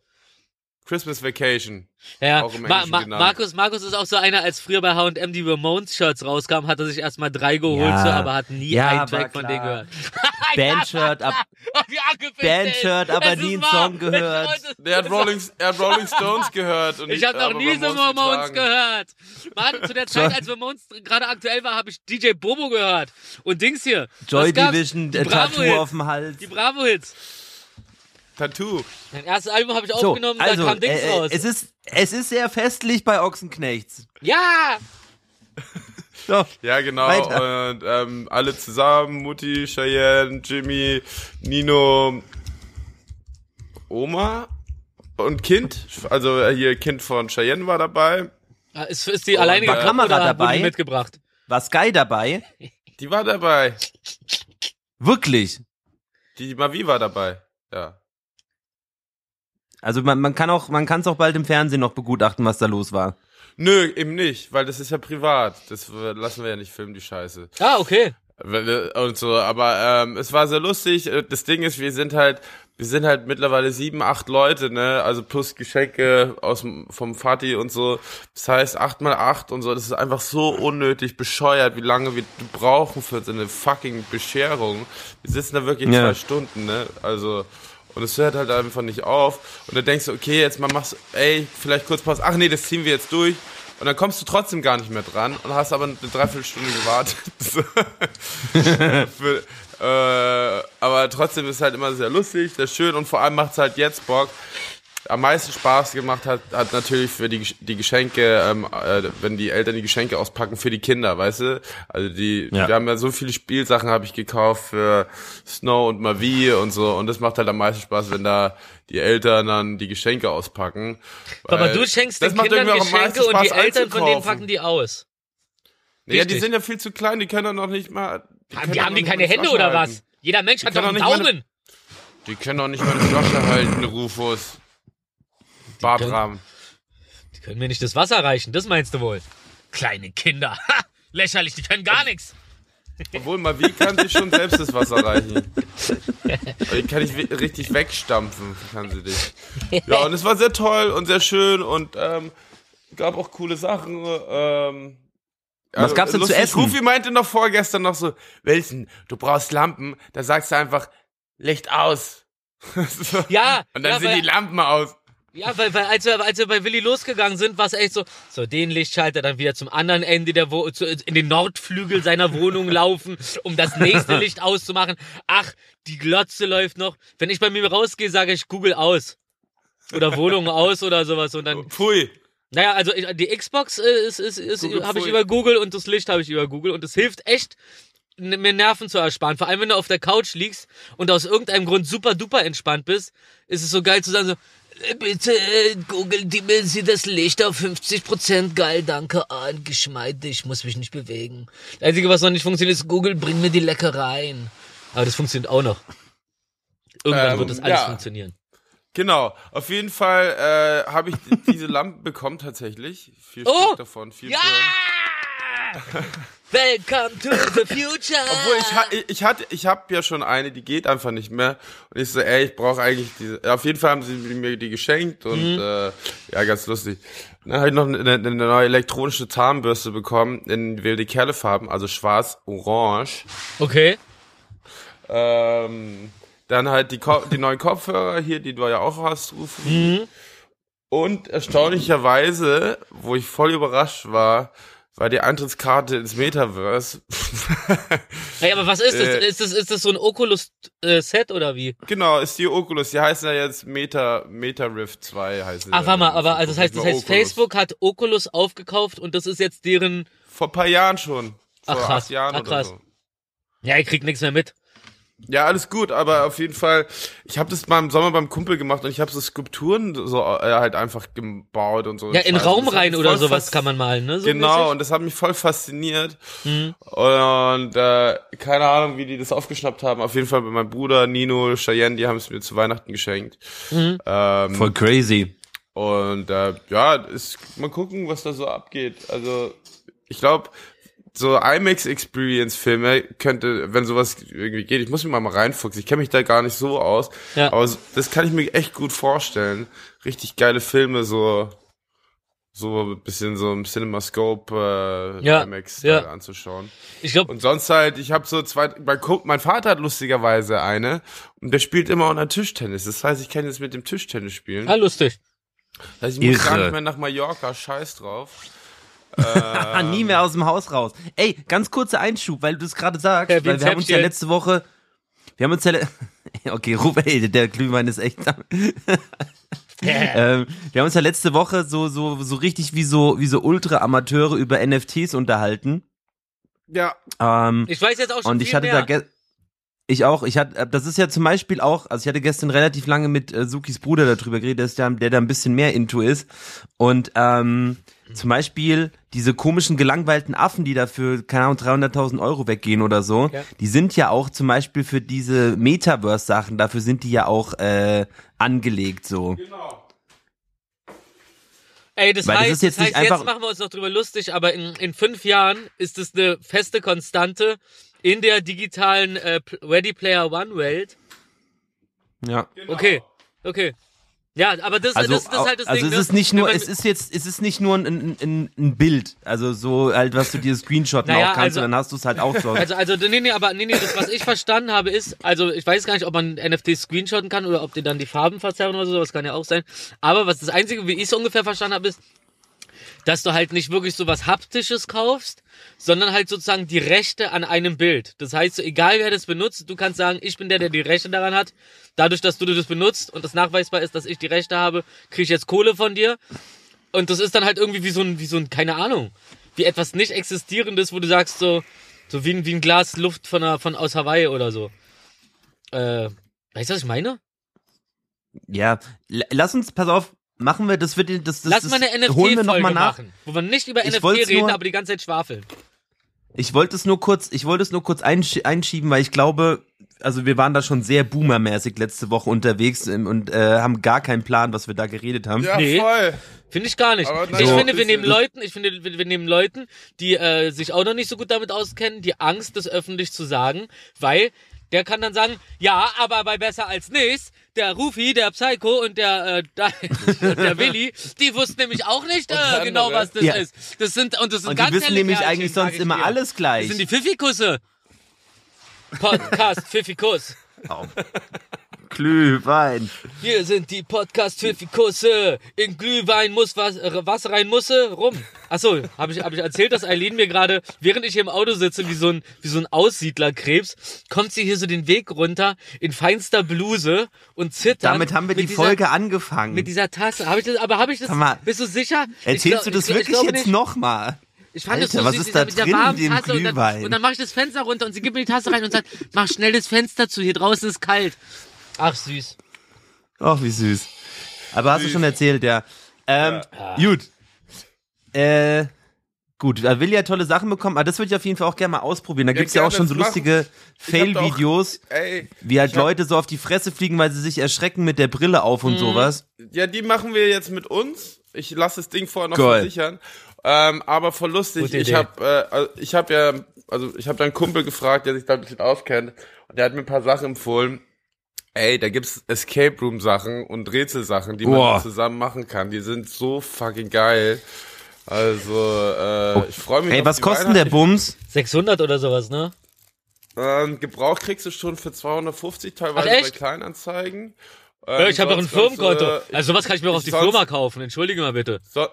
Christmas Vacation. Ja, Auch im Ma Ma. Markus, Markus ist auch so einer, als früher bei H&M die Ramones-Shirts rauskamen, hat er sich erstmal drei geholt, Ja. so, aber hat nie Ja, einen Track von denen gehört. Bandshirt, ab, Bandshirt, er aber nie einen. Song gehört. Der hat Rolling, er hat Rolling Stones gehört. Und Ich habe noch nie so Ramones gehört. Mann, zu der Zeit, als Ramones gerade aktuell war, habe ich DJ Bobo gehört. Und Dings hier. Joy? Division, Die äh, Tattoo Bravo-Hits. auf dem Hals. Die Bravo-Hits. Tattoo. Mein erstes Album habe ich So, aufgenommen, also, da kam Dings äh, äh, raus. es ist, es ist sehr festlich bei Ochsenknechts. ja! So. Ja, genau. Weiter. Und ähm, alle zusammen, Mutti, Cheyenne, Jimmy, Nino, Oma und Kind. Also äh, hier Kind von Cheyenne war dabei. Ah, Ist, ist die Und alleine war gekommen Kamera dabei? die mitgebracht? War Sky dabei? Die war dabei. Wirklich? Die Mavi war dabei. Ja. Also man, man kann auch, man kann es auch bald im Fernsehen noch begutachten, was da los war. Nö, eben nicht, weil das ist ja privat. Das lassen wir ja nicht filmen, die Scheiße. Ah, okay. Äh, Und so, aber ähm, es war sehr lustig. Äh, Das Ding ist, wir sind halt, wir sind halt mittlerweile sieben, acht Leute, ne? Also plus Geschenke aus dem, vom Vati und so. Das heißt acht mal acht und so. Das ist einfach so unnötig bescheuert, wie lange wir brauchen für so eine fucking Bescherung. Wir sitzen da wirklich Ja. zwei Stunden, ne? Also und es hört halt einfach nicht auf. Und dann denkst du, okay, jetzt mal machst, ey, vielleicht kurz Pause. Ach nee, das ziehen wir jetzt durch. und dann kommst du trotzdem gar nicht mehr dran und hast aber eine Dreiviertelstunde gewartet. Für, äh, aber trotzdem ist halt immer sehr lustig, sehr schön und vor allem macht es halt jetzt Bock. Am meisten Spaß gemacht hat, hat natürlich für die, die Geschenke, ähm, äh, wenn die Eltern die Geschenke auspacken für die Kinder, weißt du? Also die, Ja. wir haben ja so viele Spielsachen habe ich gekauft für Snow und Mavi und so und das macht halt am meisten Spaß, wenn da die Eltern dann die Geschenke auspacken. Aber du schenkst den Kindern Geschenke und die Eltern von denen packen die aus. Ja, die sind ja viel zu klein, die können doch noch nicht mal. Die haben, die haben die keine Hände oder was? Jeder Mensch hat doch einen Daumen. Die können doch nicht mal die Flasche halten, Rufus. Bartram. Die können mir nicht das Wasser reichen, das meinst du wohl? Kleine Kinder. Ha! Lächerlich, die können gar nichts. Obwohl, Mavi kann sich schon selbst das Wasser reichen. Die kann ich richtig wegstampfen, kann sie dich. Ja, und es war sehr toll und sehr schön und ähm, gab auch coole Sachen. Ähm, Was gab's denn zu lustig, essen? Rufi meinte noch vorgestern noch so, Wilson, du brauchst Lampen. Da sagst du einfach, Licht aus. so. Ja, Und dann ja, sind die Lampen aus. Ja, weil, weil als, wir, als wir bei Willi losgegangen sind, war es echt so, so den Lichtschalter dann wieder zum anderen Ende der Wo zu, in den Nordflügel seiner Wohnung laufen, um das nächste Licht auszumachen. Ach, die Glotze läuft noch. Wenn ich bei mir rausgehe, sage ich Google aus. Oder Wohnung aus oder sowas. Und dann, Pfui. naja, also ich- die Xbox äh, ist, ist, ist habe ich über Google und das Licht habe ich über Google und es hilft echt, mir Nerven zu ersparen. Vor allem, wenn du auf der Couch liegst und aus irgendeinem Grund super duper entspannt bist, ist es so geil zu sagen so, "Äh, bitte äh, Google, dimmel Sie das Licht auf 50%, geil, danke, ah, geschmeidig, ich muss mich nicht bewegen. Das Einzige, was noch nicht funktioniert, ist Google, bring mir die Leckereien. Aber das funktioniert auch noch. Irgendwann Ähm, wird das alles ja. funktionieren. Genau, auf jeden Fall äh, habe ich diese Lampen bekommen tatsächlich. Vier Oh! Stück davon, vier Ja! Birnen. Welcome to the future! Obwohl ich ha ich hatte ich habe ja schon eine, die geht einfach nicht mehr und ich so, ey, ich brauche eigentlich diese. Auf jeden Fall haben sie mir die geschenkt und Mhm. äh, ja, ganz lustig. Dann habe ich noch eine, eine neue elektronische Zahnbürste bekommen in wilde Kerlefarben, also schwarz, orange. Okay. Ähm, dann halt die, Ko die neuen Kopfhörer hier, die du ja auch hast, rufen. Und erstaunlicherweise, wo ich voll überrascht war, war die Eintrittskarte ins Metaverse. Hey, aber was ist das? Äh, ist das, ist das so ein Oculus-Set oder wie? genau, ist die Oculus. Die heißen ja jetzt Meta, Meta Rift 2 heißen Ach, ja warte mal, dann. aber also das heißt, das heißt, Oculus. Facebook hat Oculus aufgekauft und das ist jetzt deren. Vor ein paar Jahren schon. Vor Ach, krass. acht Jahren Ach, oder krass. so. Ja, ich krieg nichts mehr mit. Ja, alles gut, aber auf jeden Fall, ich habe das mal im Sommer beim Kumpel gemacht und ich habe so Skulpturen so äh, halt einfach gebaut und so. Ja, in. Raum rein oder sowas kann man malen, ne? So genau, mäßig? und das hat mich voll fasziniert. Mhm. Und äh, keine Ahnung, wie die das aufgeschnappt haben. Auf jeden Fall bei meinem Bruder, Nino, Cheyenne, die haben es mir zu Weihnachten geschenkt. Mhm. Ähm, Voll crazy. und äh, ja, ist, mal gucken, was da so abgeht. Also ich glaube, so IMAX-Experience-Filme könnte, wenn sowas irgendwie geht, ich muss mich mal, mal reinfuchsen. Ich kenne mich da gar nicht so aus. Ja. Aber so- das kann ich mir echt gut vorstellen. Richtig geile Filme, so so ein bisschen so im CinemaScope äh, Ja, IMAX ja. anzuschauen. Ich glaube, Und sonst halt, ich habe so zwei, mein, mein Vater hat lustigerweise eine und der spielt immer auch Tischtennis. Das heißt, ich kann jetzt mit dem Tischtennis spielen. ah, lustig. Das heißt, ich muss gar Irre. nicht mehr nach Mallorca, scheiß drauf. Ah, nie mehr aus dem Haus raus. Ey, ganz kurzer Einschub, weil du es gerade sagst, Ja, weil wir haben uns ja letzte Woche, wir haben uns ja, okay, Ruben, ey, der Glühwein ist echt, ähm, wir haben uns ja letzte Woche so, so, so richtig wie so, wie so Ultra-Amateure über NFTs unterhalten. Ja. Ähm, Ich weiß jetzt auch schon und viel ich hatte mehr. da ich auch, ich hatte, das ist ja zum Beispiel auch, also ich hatte gestern relativ lange mit äh, Sukis Bruder darüber geredet, der, ist der, der da ein bisschen mehr into ist. Und ähm, zum Beispiel diese komischen gelangweilten Affen, die dafür, keine Ahnung, 300.000 Euro weggehen oder so, Ja. die sind ja auch zum Beispiel für diese Metaverse-Sachen, dafür sind die ja auch äh, angelegt so. Genau. Ey, das Weil das heißt, ist jetzt das heißt jetzt machen wir uns noch drüber lustig, aber in, in fünf Jahren ist es eine feste Konstante in der digitalen äh, Ready Player One Welt. Ja. Okay, okay. Ja, aber das, Also, das, das ist halt das also Ding. es ne? ist nicht nur, es ist jetzt, es ist nicht nur ein, ein, ein, Bild, also so halt, was du dir screenshotten Naja, auch kannst, also- und dann hast du es halt auch so. Also, also, nee, nee, aber nee, nee, das, was ich verstanden habe, ist, also ich weiß gar nicht, ob man NFT screenshotten kann oder ob die dann die Farben verzerren oder so, das kann ja auch sein. Aber was das Einzige, wie ich es ungefähr verstanden habe, ist, dass du halt nicht wirklich so was Haptisches kaufst, sondern halt sozusagen die Rechte an einem Bild. Das heißt, so, egal wer das benutzt, du kannst sagen, ich bin der, der die Rechte daran hat. Dadurch, dass du das benutzt und das nachweisbar ist, dass ich die Rechte habe, kriege ich jetzt Kohle von dir. Und das ist dann halt irgendwie wie so ein, wie so ein, keine Ahnung, wie etwas nicht existierendes, wo du sagst so, so wie ein, wie ein Glas Luft von, einer, von aus Hawaii oder so. Äh, weißt du, was ich meine? Ja, lass uns, pass auf, machen wir, das wird, das, das, Lass das mal eine holen wir noch NFT-Folge mal nach. machen, wo wir nicht über Ich NFT reden, nur- aber die ganze Zeit schwafeln. Ich wollte es nur kurz, ich wollte es nur kurz einsch einschieben, weil ich glaube, also wir waren da schon sehr boomermäßig letzte Woche unterwegs ähm, und äh, haben gar keinen Plan, was wir da geredet haben. Ja, Nee. voll. Finde ich gar nicht. Aber ich nein, so- finde, wir nehmen Leuten, ich finde, wir, wir nehmen Leuten, die äh, sich auch noch nicht so gut damit auskennen, die Angst, das öffentlich zu sagen, weil der kann dann sagen, ja, aber bei besser als nichts, der Rufi, der Psycho und der äh, und der Willi, die wussten nämlich auch nicht äh, genau, was das Ja. ist. Das sind und das sind Und ganz die wissen nämlich eigentlich sonst immer dir. alles gleich. Das sind die Pfiffikusse. Podcast Pfiffikus. Au. Glühwein. Hier sind die Podcast Pfiffikusse. In Glühwein muss was, äh, was rein musse, rum. Achso, habe ich, hab ich erzählt, dass Eileen mir gerade, während ich hier im Auto sitze, wie so ein, wie so ein Aussiedlerkrebs, kommt sie hier so den Weg runter in feinster Bluse und zittert. Damit haben wir die dieser, Folge angefangen. Mit dieser Tasse. Hab ich das, aber habe ich das, mal, bist du sicher? Ich Erzählst glaub- du das ich, ich wirklich glaube jetzt nochmal? Ich fand Alter, das so was süß, ist da mit drin in warmen Tasse und dann, Glühwein? und dann mache ich das Fenster runter und sie gibt mir die Tasse rein und sagt, mach schnell das Fenster zu, hier draußen ist kalt. Ach süß. Ach, wie süß. Aber hast du schon erzählt, ja. Ähm, gut. Äh, gut, da will ja tolle Sachen bekommen, aber das würde ich auf jeden Fall auch gerne mal ausprobieren. Da gibt's ja, gerne, auch schon so lustige hab Fail-Videos, Ey, wie halt hab- Leute so auf die Fresse fliegen, weil sie sich erschrecken mit der Brille auf Mhm. und sowas. Ja, die machen wir jetzt mit uns. Ich lasse das Ding vorher noch Geil. versichern. Ähm, aber voll lustig. Gute Ich habe, äh, also ich habe ja, also ich habe da einen Kumpel gefragt, der sich da ein bisschen auskennt, und der hat mir ein paar Sachen empfohlen. Ey, da gibt's Escape Room Sachen und Rätselsachen, die Boah. man zusammen machen kann. Die sind so fucking geil. Also, äh, ich freue mich. Ey, auf was die kostet der. Bums? 600 oder sowas, ne? Ähm, Gebrauch kriegst du schon für 250 teilweise Ach, bei? Kleinanzeigen. Ja, Ähm, ich habe doch ein Firmenkonto. äh, also sowas kann ich mir auch auf die sonst- Firma kaufen. Entschuldige mal bitte. So,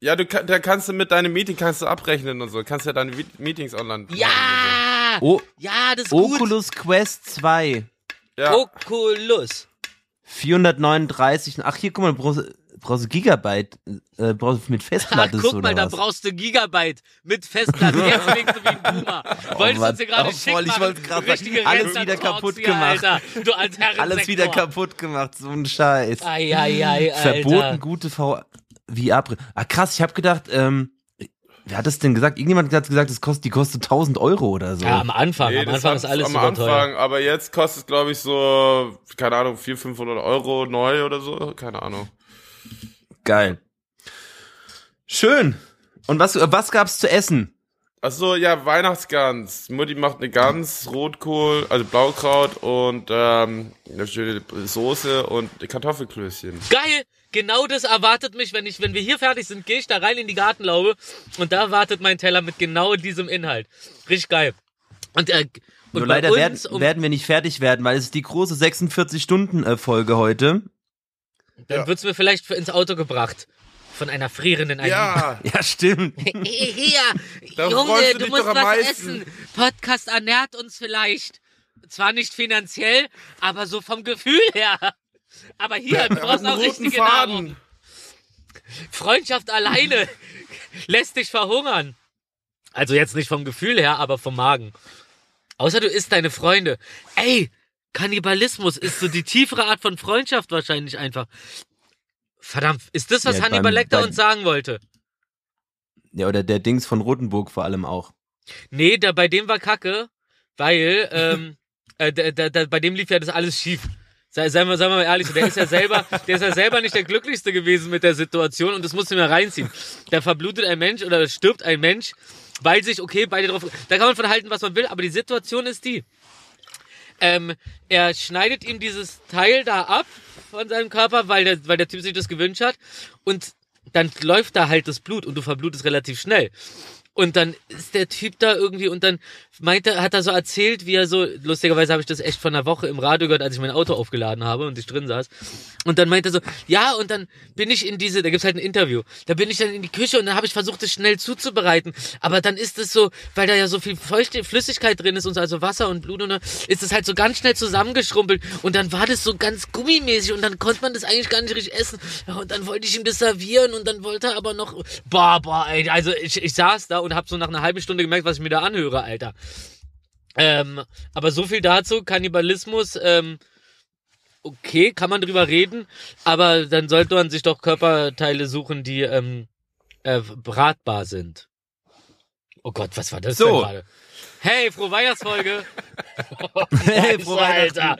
ja, du da kannst du mit deinem Meeting kannst du abrechnen und so. Kannst ja deine Meetings online. Ja! Oh, Ja, das ist gut. Oculus Quest 2. Ja. Oculus. 439. Ach, hier, guck mal, du brauchst, brauchst du Gigabyte, äh, brauchst du mit Ach, Festplatte guck oder mal, da was? brauchst du Gigabyte mit Festplatte. Jetzt klingst du wie ein Boomer. Wolltest Mann. uns hier gerade Oh, schick voll, ich machen. wollt's grad sagen. Richtige Alles Rentner wieder kaputt hier, gemacht. Alter. Du als Alles wieder kaputt gemacht, so ein Scheiß. Ai, ai, ai, Alter. Verboten gute VR. Ah, krass, ich habe gedacht, ähm, wer hat das denn gesagt? Irgendjemand hat gesagt, das kostet, die kostet 1000 Euro oder so. Ja, am Anfang. Nee, am Anfang ist alles am super teuer. Anfang, aber jetzt kostet es, glaube ich, so, keine Ahnung, 400, 500 Euro neu oder so. Keine Ahnung. Geil. Schön. Und was, was gab's zu essen? Ach so, ja, Weihnachtsgans. Mutti macht eine Gans, Rotkohl, also Blaukraut und ähm, eine schöne Soße und Kartoffelklößchen. Geil! Genau das erwartet mich, wenn ich, wenn wir hier fertig sind, gehe ich da rein in die Gartenlaube und da wartet mein Teller mit genau diesem Inhalt. Richtig geil. Und, äh, und Nur leider uns, werden, um, werden wir nicht fertig werden, weil es ist die große 46-Stunden-Folge heute. dann Ja. wird's mir vielleicht für ins Auto gebracht. Von einer frierenden Eileen. Ja, Ja, stimmt. Hier, Da Junge, freust du du dich musst doch am was meisten. essen. Podcast ernährt uns vielleicht. Zwar nicht finanziell, aber so vom Gefühl her. Aber hier, du brauchst auch richtige Faden. Nahrung. Freundschaft alleine lässt dich verhungern. Also jetzt nicht vom Gefühl her, aber vom Magen. Außer du isst deine Freunde. Ey, Kannibalismus ist so die tiefere Art von Freundschaft wahrscheinlich einfach. Verdammt, ist das, was Ja, Hannibal beim- Lecter beim- uns sagen wollte? Ja, oder der Dings von Rotenburg vor allem auch. Nee, da, bei dem war Kacke, weil ähm, äh, da, da, da, bei dem lief ja das alles schief. Sei, seien, wir, seien wir mal ehrlich, der ist ja selber, der ist ja selber nicht der glücklichste gewesen mit der Situation und das musst du mir reinziehen. Da verblutet ein Mensch oder stirbt ein Mensch, weil sich, okay, beide drauf. Da kann man von halten, was man will, aber die Situation ist die. Ähm, er schneidet ihm dieses Teil da ab von seinem Körper, weil der, weil der Typ sich das gewünscht hat. Und dann läuft da halt das Blut und du verblutest relativ schnell. Und dann ist der Typ da irgendwie und dann meinte, hat er so erzählt, wie er so, lustigerweise habe ich das echt von einer Woche im Radio gehört, als ich mein Auto aufgeladen habe und ich drin saß. Und dann meinte er so, ja, und dann bin ich in diese, da gibt's halt ein Interview, da bin ich dann in die Küche und dann habe ich versucht, es schnell zuzubereiten. Aber dann ist es so, weil da ja so viel feuchte Flüssigkeit drin ist und so, also Wasser und Blut und dann ist es halt so ganz schnell zusammengeschrumpelt und dann war das so ganz gummimäßig und dann konnte man das eigentlich gar nicht richtig essen. Und dann wollte ich ihm das servieren und dann wollte er aber noch, boah, boah, ey, also ich, ich saß da und habe so nach einer halben Stunde gemerkt, was ich mir da anhöre, Alter. Ähm, aber so viel dazu, Kannibalismus, ähm, okay, kann man drüber reden, aber dann sollte man sich doch Körperteile suchen, die ähm, äh, bratbar sind. Oh Gott, was war das So. denn gerade? Hey, frohe Weihnachtsfolge. Hey, frohe Alter.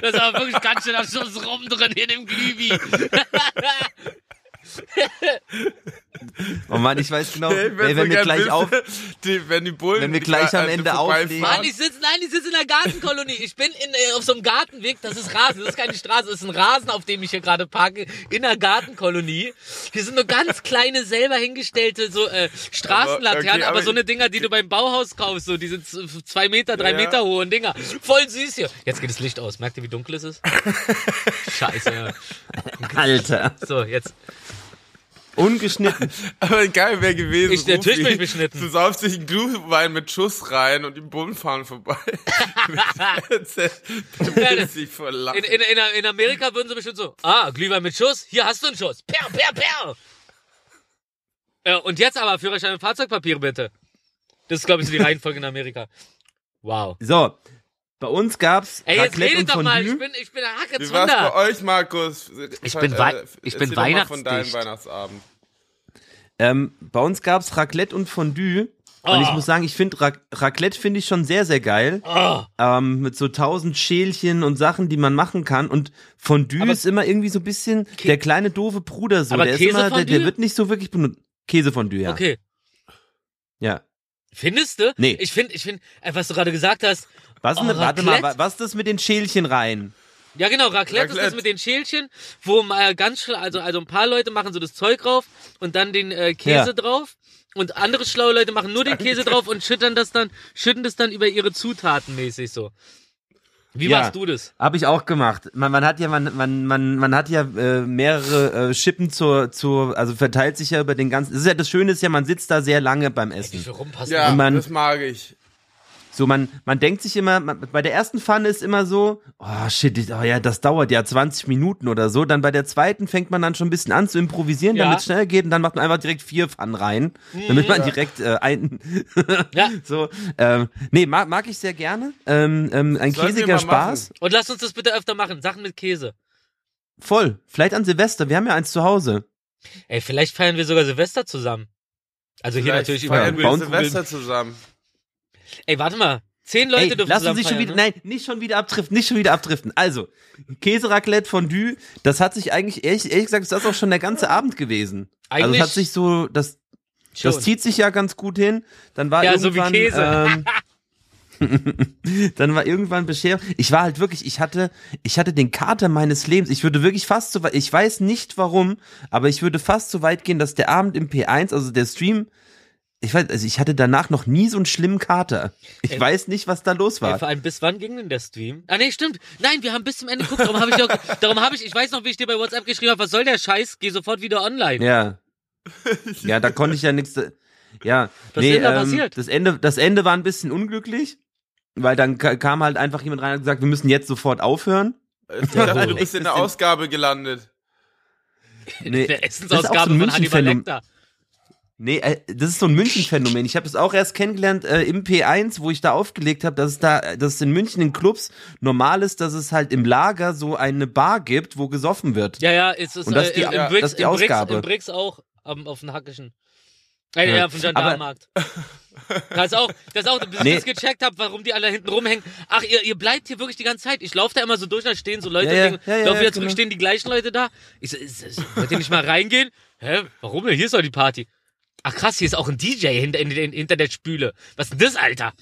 Das war wirklich ganz schön am Schuss rum drin in dem Glühwi. Oh Mann, ich weiß genau, Ey, ey, wenn so wir gleich wissen, auf, die, wenn die Bullen Wenn wir gleich am äh, Ende auflegen. Mann, ich sitze, nein, ich sitze in der Gartenkolonie. Ich bin in, äh, auf so einem Gartenweg. Das ist Rasen. Das ist keine Straße. Das ist ein Rasen, auf dem ich hier gerade parke. In der Gartenkolonie. Hier sind nur ganz kleine, selber hingestellte, so, äh, Straßenlaternen. Aber, okay, aber, aber so eine Dinger, die du beim Bauhaus kaufst. So diese z- zwei Meter, drei Ja. Meter hohen Dinger. Voll süß hier. Jetzt geht das Licht aus. Merkt ihr, wie dunkel es ist? Scheiße. ja. Alter, So, jetzt. Ungeschnitten. Aber geil wäre gewesen. Ich- natürlich bin ich beschnitten. Du saufst dich einen Glühwein mit Schuss rein und die Bullen fahren vorbei. du bist dich Lachen. In, in, in, in Amerika würden sie bestimmt so, ah, Glühwein mit Schuss, hier hast du einen Schuss. Per, per, per. Ja, und jetzt aber Führerschein und Fahrzeugpapiere bitte. Das ist, glaube ich, so die Reihenfolge in Amerika. Wow. So, bei uns gab's Ey, jetzt Raclette redet und doch mal, Fondue. ich bin, ich bin der Hacke Wie war's bei euch, Markus? Ich bin Wei- ich bin mal von deinem weihnachtsdicht. Weihnachtsabend. Ähm, bei uns gab's Raclette und Fondue. Und ich Oh. muss sagen, ich finde Ra Raclette finde ich schon sehr, sehr geil. Oh, Ähm, mit so tausend Schälchen und Sachen, die man machen kann. Und Fondue Aber- ist immer irgendwie so ein bisschen der kleine doofe Bruder so. Aber der ist immer, der, der wird nicht so wirklich benutzt. Käsefondue, ja. okay. Ja. Findest du? Nee. Ich finde, ich finde, äh, was du gerade gesagt hast, Was, Oh, denn, warte mal, Raclette? wa- was ist das mit den Schälchen rein? Ja, genau, Raclette, ist das Raclette. mit den Schälchen, wo mal ganz schnell, also, also ein paar Leute machen so das Zeug drauf und dann den äh, Käse Ja. drauf. Und andere schlaue Leute machen nur den Käse drauf und schüttern das dann, schütten das dann über ihre Zutaten mäßig so. Wie Ja. machst du das? Habe ich auch gemacht. Man, man hat ja, man, man, man, man hat ja äh, mehrere äh, Schippen zur, zur, also verteilt sich ja über den ganzen. Das ist ja das Schöne ist ja, man sitzt da sehr lange beim Wie Essen. viel rumpassen? Ja, man- das mag ich. So, man, man denkt sich immer, man, bei der ersten Pfanne ist immer so, oh shit, oh ja, das dauert ja 20 Minuten oder so. Dann bei der zweiten fängt man dann schon ein bisschen an zu improvisieren, Ja. damit es schnell geht und dann macht man einfach direkt vier Pfannen rein, damit man direkt äh, ein, Ja. so, ähm, nee, mag, mag ich sehr gerne. Ähm, ähm, ein Sollten wir käsiger Spaß. Und lass uns das bitte öfter machen. Sachen mit Käse. Voll. Vielleicht an Silvester, wir haben ja eins zu Hause. Ey, vielleicht feiern wir sogar Silvester zusammen. Also hier Vielleicht natürlich über feiern wir Silvester zusammen. Ey, warte mal. Zehn Leute Ey, dürfen lassen Sie schon wieder, ne? nein, nicht schon wieder abdriften, nicht schon wieder abdriften. Also, Käseraclette Fondue, das hat sich eigentlich, ehrlich, ehrlich gesagt, ist das auch schon der ganze Abend gewesen. also, Eigentlich es hat sich so, das, das zieht sich ja ganz gut hin. Dann war Ja, so wie irgendwann, Käse. Ähm, dann war irgendwann Bescherung. Ich war halt wirklich, ich hatte, ich hatte den Kater meines Lebens. Ich würde wirklich fast so weit, ich weiß nicht warum, aber ich würde fast so weit gehen, dass der Abend im P1, also der Stream, ich weiß, also ich hatte danach noch nie so einen schlimmen Kater. Ich Ey. weiß nicht, was da los war. Ey, vor allem, bis wann ging denn der Stream? Ah, nee, stimmt. Nein, wir haben bis zum Ende geguckt. Darum habe ich, darum habe ich, ich weiß noch, wie ich dir bei WhatsApp geschrieben habe, was soll der Scheiß? Geh sofort wieder online. Ja. Ja, da konnte ich ja nichts. Ja, Was ist denn da passiert? Das Ende, das Ende war ein bisschen unglücklich, weil dann ka- kam halt einfach jemand rein und hat gesagt, wir müssen jetzt sofort aufhören. Ich dachte, wohl. du bist in der Ausgabe gelandet. Nee, Der das ist auch Essensausgabe so ein von Hannibal. Lecter. Nee, äh, das ist so ein München-Phänomen. Ich habe das auch erst kennengelernt äh, im P1, wo ich da aufgelegt habe, dass es da, dass es in München in Clubs normal ist, dass es halt im Lager so eine Bar gibt, wo gesoffen wird. Ja, ja, es ist Und das äh, ist die- im, ja, Brix, das ist die im, Ausgabe. im Brix auch am, auf dem Hackischen. Äh, Ja. ja, vom Gendarmenmarkt. Das ist auch, das auch, bis Nee. ich das gecheckt habe, warum die alle hinten rumhängen. Ach, ihr, ihr bleibt hier wirklich die ganze Zeit. Ich laufe da immer so durch, da stehen so Leute, Ja, ja, ja, ja, ja, wieder zurück, genau. stehen die gleichen Leute da. Ich so, wollt ihr nicht mal reingehen? Hä, warum denn? Hier ist doch die Party. Ach krass, hier ist auch ein DJ hinter, in, in, hinter der Spüle. Was ist denn das, Alter?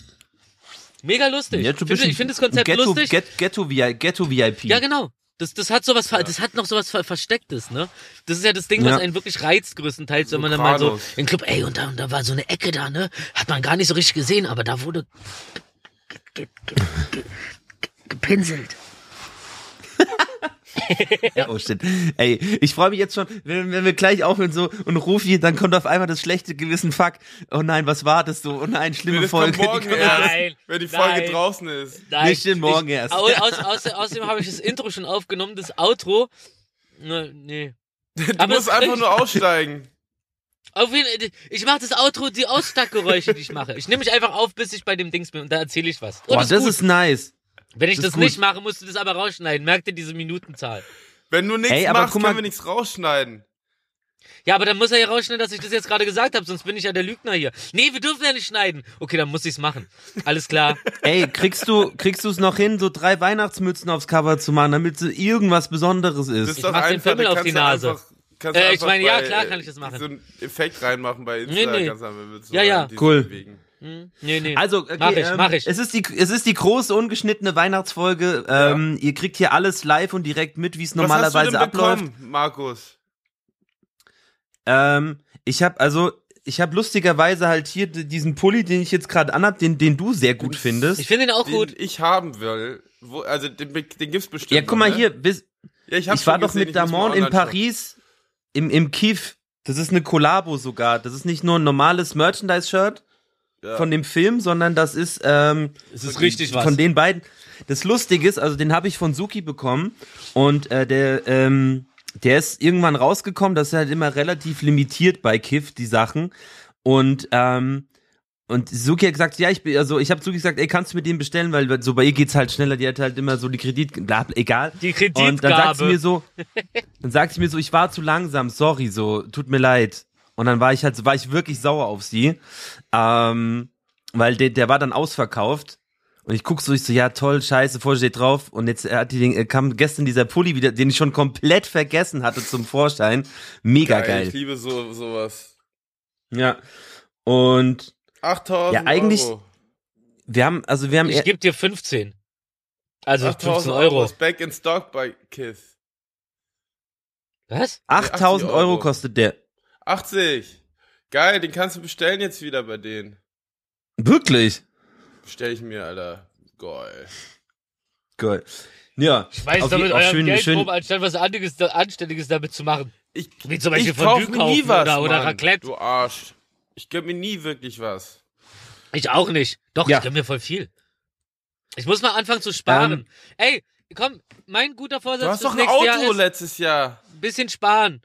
Mega lustig. Ja, ich finde ich find das Konzept Ghetto, lustig. Get, Ghetto, Ghetto VIP. Ja, genau. Das, das hat sowas, ver- das hat noch sowas ver Verstecktes, ne? Das ist ja das Ding, was Ja. einen wirklich reizt, größtenteils, wenn man dann mal so in den Club, ey, und da, und da war so eine Ecke da, ne? Hat man gar nicht so richtig gesehen, aber da wurde ge- ge- ge- ge- gepinselt. Ja, oh shit. Ey, ich freue mich jetzt schon, wenn, wenn wir gleich aufhören so und Rufi, dann kommt auf einmal das schlechte Gewissen, fuck, oh nein, was war das so? Oh nein, schlimme Das Folge. kommt morgen Die erst, Nein, wenn die Folge nein. draußen ist. Nein, Nee, stimmt, morgen ich, erst. Au, aus, aus, außerdem habe ich das Intro schon aufgenommen, das Outro. Ne, nee. Du Aber musst einfach nur aussteigen. Auf jeden, ich mache das Outro, die Ausstackgeräusche, die ich mache. Ich nehme mich einfach auf, bis ich bei dem Dings bin und da erzähle ich was. Und Boah, ist das gut. ist nice. Wenn ich das das, nicht mache, musst du das aber rausschneiden. Merkt ihr diese Minutenzahl? Wenn du nichts Ey, machst, guck mal- können wir nichts rausschneiden. Ja, aber dann muss er ja rausschneiden, dass ich das jetzt gerade gesagt habe, sonst bin ich ja der Lügner hier. Nee, wir dürfen ja nicht schneiden. Okay, dann muss ich's machen. Alles klar. Ey, kriegst du kriegst du es noch hin, so drei Weihnachtsmützen aufs Cover zu machen, damit so irgendwas Besonderes Das ist? Ich mach den da auf die Nase. Einfach, Äh, ich meine, ja, klar kann ich das machen. So einen Effekt reinmachen bei Insta. Nee, nee. Ja, ja. Cool. bewegen. Hm, nee, nee. Also, okay, mach ich, ähm, mach ich. Es ist die, es ist die große ungeschnittene Weihnachtsfolge. Ähm, ihr kriegt hier alles live und direkt mit, wie es normalerweise Was hast du denn abläuft. bekommen, Markus? Ähm, ich habe also, ich habe lustigerweise halt hier diesen Pulli, den ich jetzt gerade anhab, den, den du sehr gut findest. Ich finde ihn auch Den gut. ich haben will. Wo, also den, den gibt's bestimmt. ja, guck mal ne? hier, bis, Ja, ich, hab's ich war doch gesehen, mit Damon in. Paris im, im Kiff. Das ist eine Kollabo sogar. Das ist nicht nur ein normales Merchandise-Shirt Ja. von dem Film, sondern das ist ähm, Es ist richtig was. von den beiden. Das Lustige ist, also den habe ich von Suki bekommen und äh, der ähm, der ist irgendwann rausgekommen. Das ist halt immer relativ limitiert bei Kiff die Sachen und ähm, und Suki hat gesagt, ja, ich bin, also ich habe Suki gesagt, ey, kannst du mir den bestellen, weil so bei ihr geht's halt schneller, die hat halt immer so die Kredit, bla, egal. Die Und dann sagt sie Kreditgabe. mir so, dann sagt sie mir so, ich war zu langsam, sorry, so, tut mir leid. Und dann war ich halt, war ich wirklich sauer auf sie, ähm, weil der, der war dann ausverkauft. Und ich guck so, ich so, ja toll, scheiße, vorher steht drauf. Und jetzt hat die, den, äh, kam gestern dieser Pulli wieder, den ich schon komplett vergessen hatte zum Vorschein. Mega geil. Ich liebe so, sowas. Ja. Und 8000 Ja, eigentlich- Euro. wir haben, also wir haben, Ich gebe dir 15. Also 15 8000 Euro. ist back in stock bei Kiss. Was? 8000 80 Euro. Euro kostet der. 80. Geil, den kannst du bestellen jetzt wieder bei denen. Wirklich? Bestell ich mir, Alter. Geil. Geil. Ja. Ich weiß auf damit schön, Geld schön, rum, anstatt was Anständiges, Anständiges damit zu machen. Ich, Wie zum Beispiel ich Fondue kauf mir kaufen nie was, oder- oder Mann, Raclette. Du Arsch. Ich gönn mir nie wirklich was. Ich auch nicht. Doch, Ja. ich gönn mir voll viel. Ich muss mal anfangen zu sparen. Ähm. Ey, komm, mein guter Vorsatz Du hast doch ein Jahr Auto ist, letztes Jahr. bisschen sparen,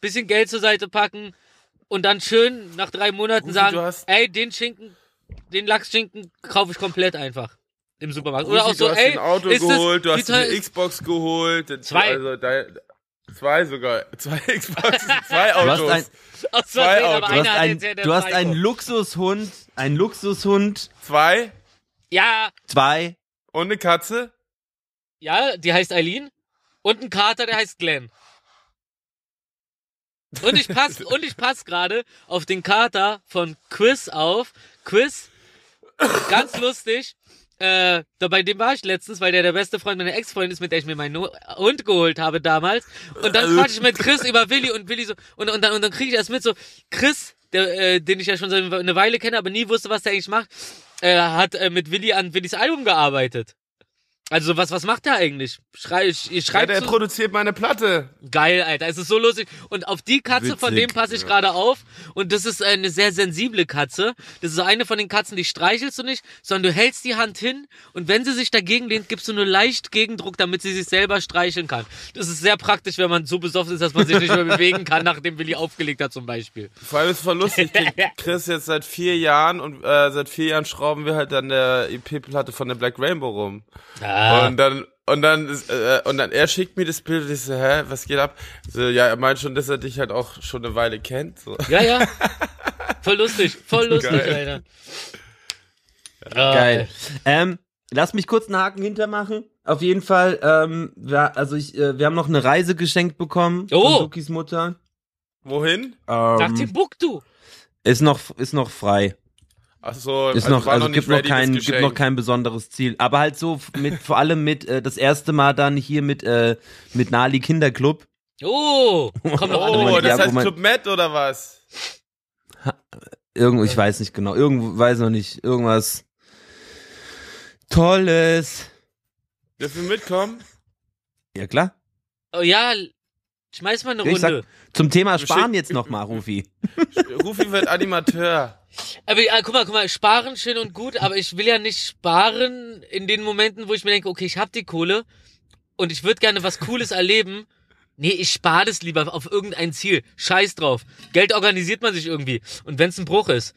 bisschen Geld zur Seite packen und dann schön nach drei Monaten Rufi, sagen, du hast- ey, den Schinken, den Lachsschinken kaufe ich komplett einfach im Supermarkt. Oder Rufi, auch so, du hast ey, ein Auto das- geholt, du hast eine Xbox geholt. Zwei. Also dein, zwei sogar. Zwei Xboxes, zwei Du hast Autos. ein, aus zwei Autos. du hast, ein, du hast einen Luxushund, einen Luxushund, Zwei Ja, zwei. und eine Katze. ja, die heißt Eileen und ein Kater, der heißt Glenn. Und ich pass, und ich pass gerade auf den Kater von Quiz auf. Quiz, ganz lustig. Äh, da bei dem war ich letztens, weil der der beste Freund meiner Ex-Freundin ist, mit der ich mir meinen Hund geholt habe damals. Und dann quatsch ich mit Chris über Willi und Willi so, und, und dann, und dann kriege ich erst mit so, Chris, der, äh, den ich ja schon seit eine Weile kenne, aber nie wusste, was der eigentlich macht, äh, hat äh, mit Willi an Willis Album gearbeitet. Also was, was macht der eigentlich? Schrei, ich, ich Ja, schreibe der so, produziert meine Platte. Geil, Alter. Es ist so lustig. Und auf die Katze von Witzig, dem passe ich ja. gerade auf. Und das ist eine sehr sensible Katze. Das ist so eine von den Katzen, die streichelst du nicht, sondern du hältst die Hand hin und wenn sie sich dagegen lehnt, gibst du nur leicht Gegendruck, damit sie sich selber streicheln kann. Das ist sehr praktisch, wenn man so besoffen ist, dass man sich nicht mehr bewegen kann, nachdem Willi aufgelegt hat zum Beispiel. Vor allem ist es voll lustig. Chris jetzt seit vier Jahren und äh, seit vier Jahren schrauben wir halt an der EP-Platte von der Black Rainbow rum. Ah. Und dann und dann äh, und dann er schickt mir das Bild und ich so, hä, was geht ab? So, ja, er meint schon, dass er dich halt auch schon eine Weile kennt. So. Ja, ja. Voll lustig, voll lustig, Geil. Alter. Ah, Geil. Ähm, lass mich kurz einen Haken hintermachen. Auf jeden Fall, ähm, wir, also ich, äh, wir haben noch eine Reise geschenkt bekommen Oh. von Sukis Mutter. Wohin? Nach Ähm, Timbuktu. ist noch, ist noch frei. Achso, Ist also noch, also noch gibt noch kein, gibt noch kein besonderes Ziel. Aber halt so mit, vor allem mit, äh, das erste Mal dann hier mit, äh, mit Nali Kinderclub. Oh, kommt noch Oh, Ja, das wo heißt man- Club Med oder was? Irgendwo, ich weiß nicht genau. Irgendwo, weiß noch nicht. Irgendwas Tolles. Dürfen wir mitkommen? Ja, klar. Oh ja, schmeiß mal eine Ich Runde. sag, zum Thema Sparen jetzt nochmal, Rufi. Rufi wird Animateur. Aber äh, guck mal, guck mal, sparen schön und gut, aber ich will ja nicht sparen in den Momenten, wo ich mir denke, okay, ich hab die Kohle und ich würde gerne was Cooles erleben. Nee, ich spare das lieber auf irgendein Ziel. Scheiß drauf. Geld organisiert man sich irgendwie. Und wenn's ein Bruch ist.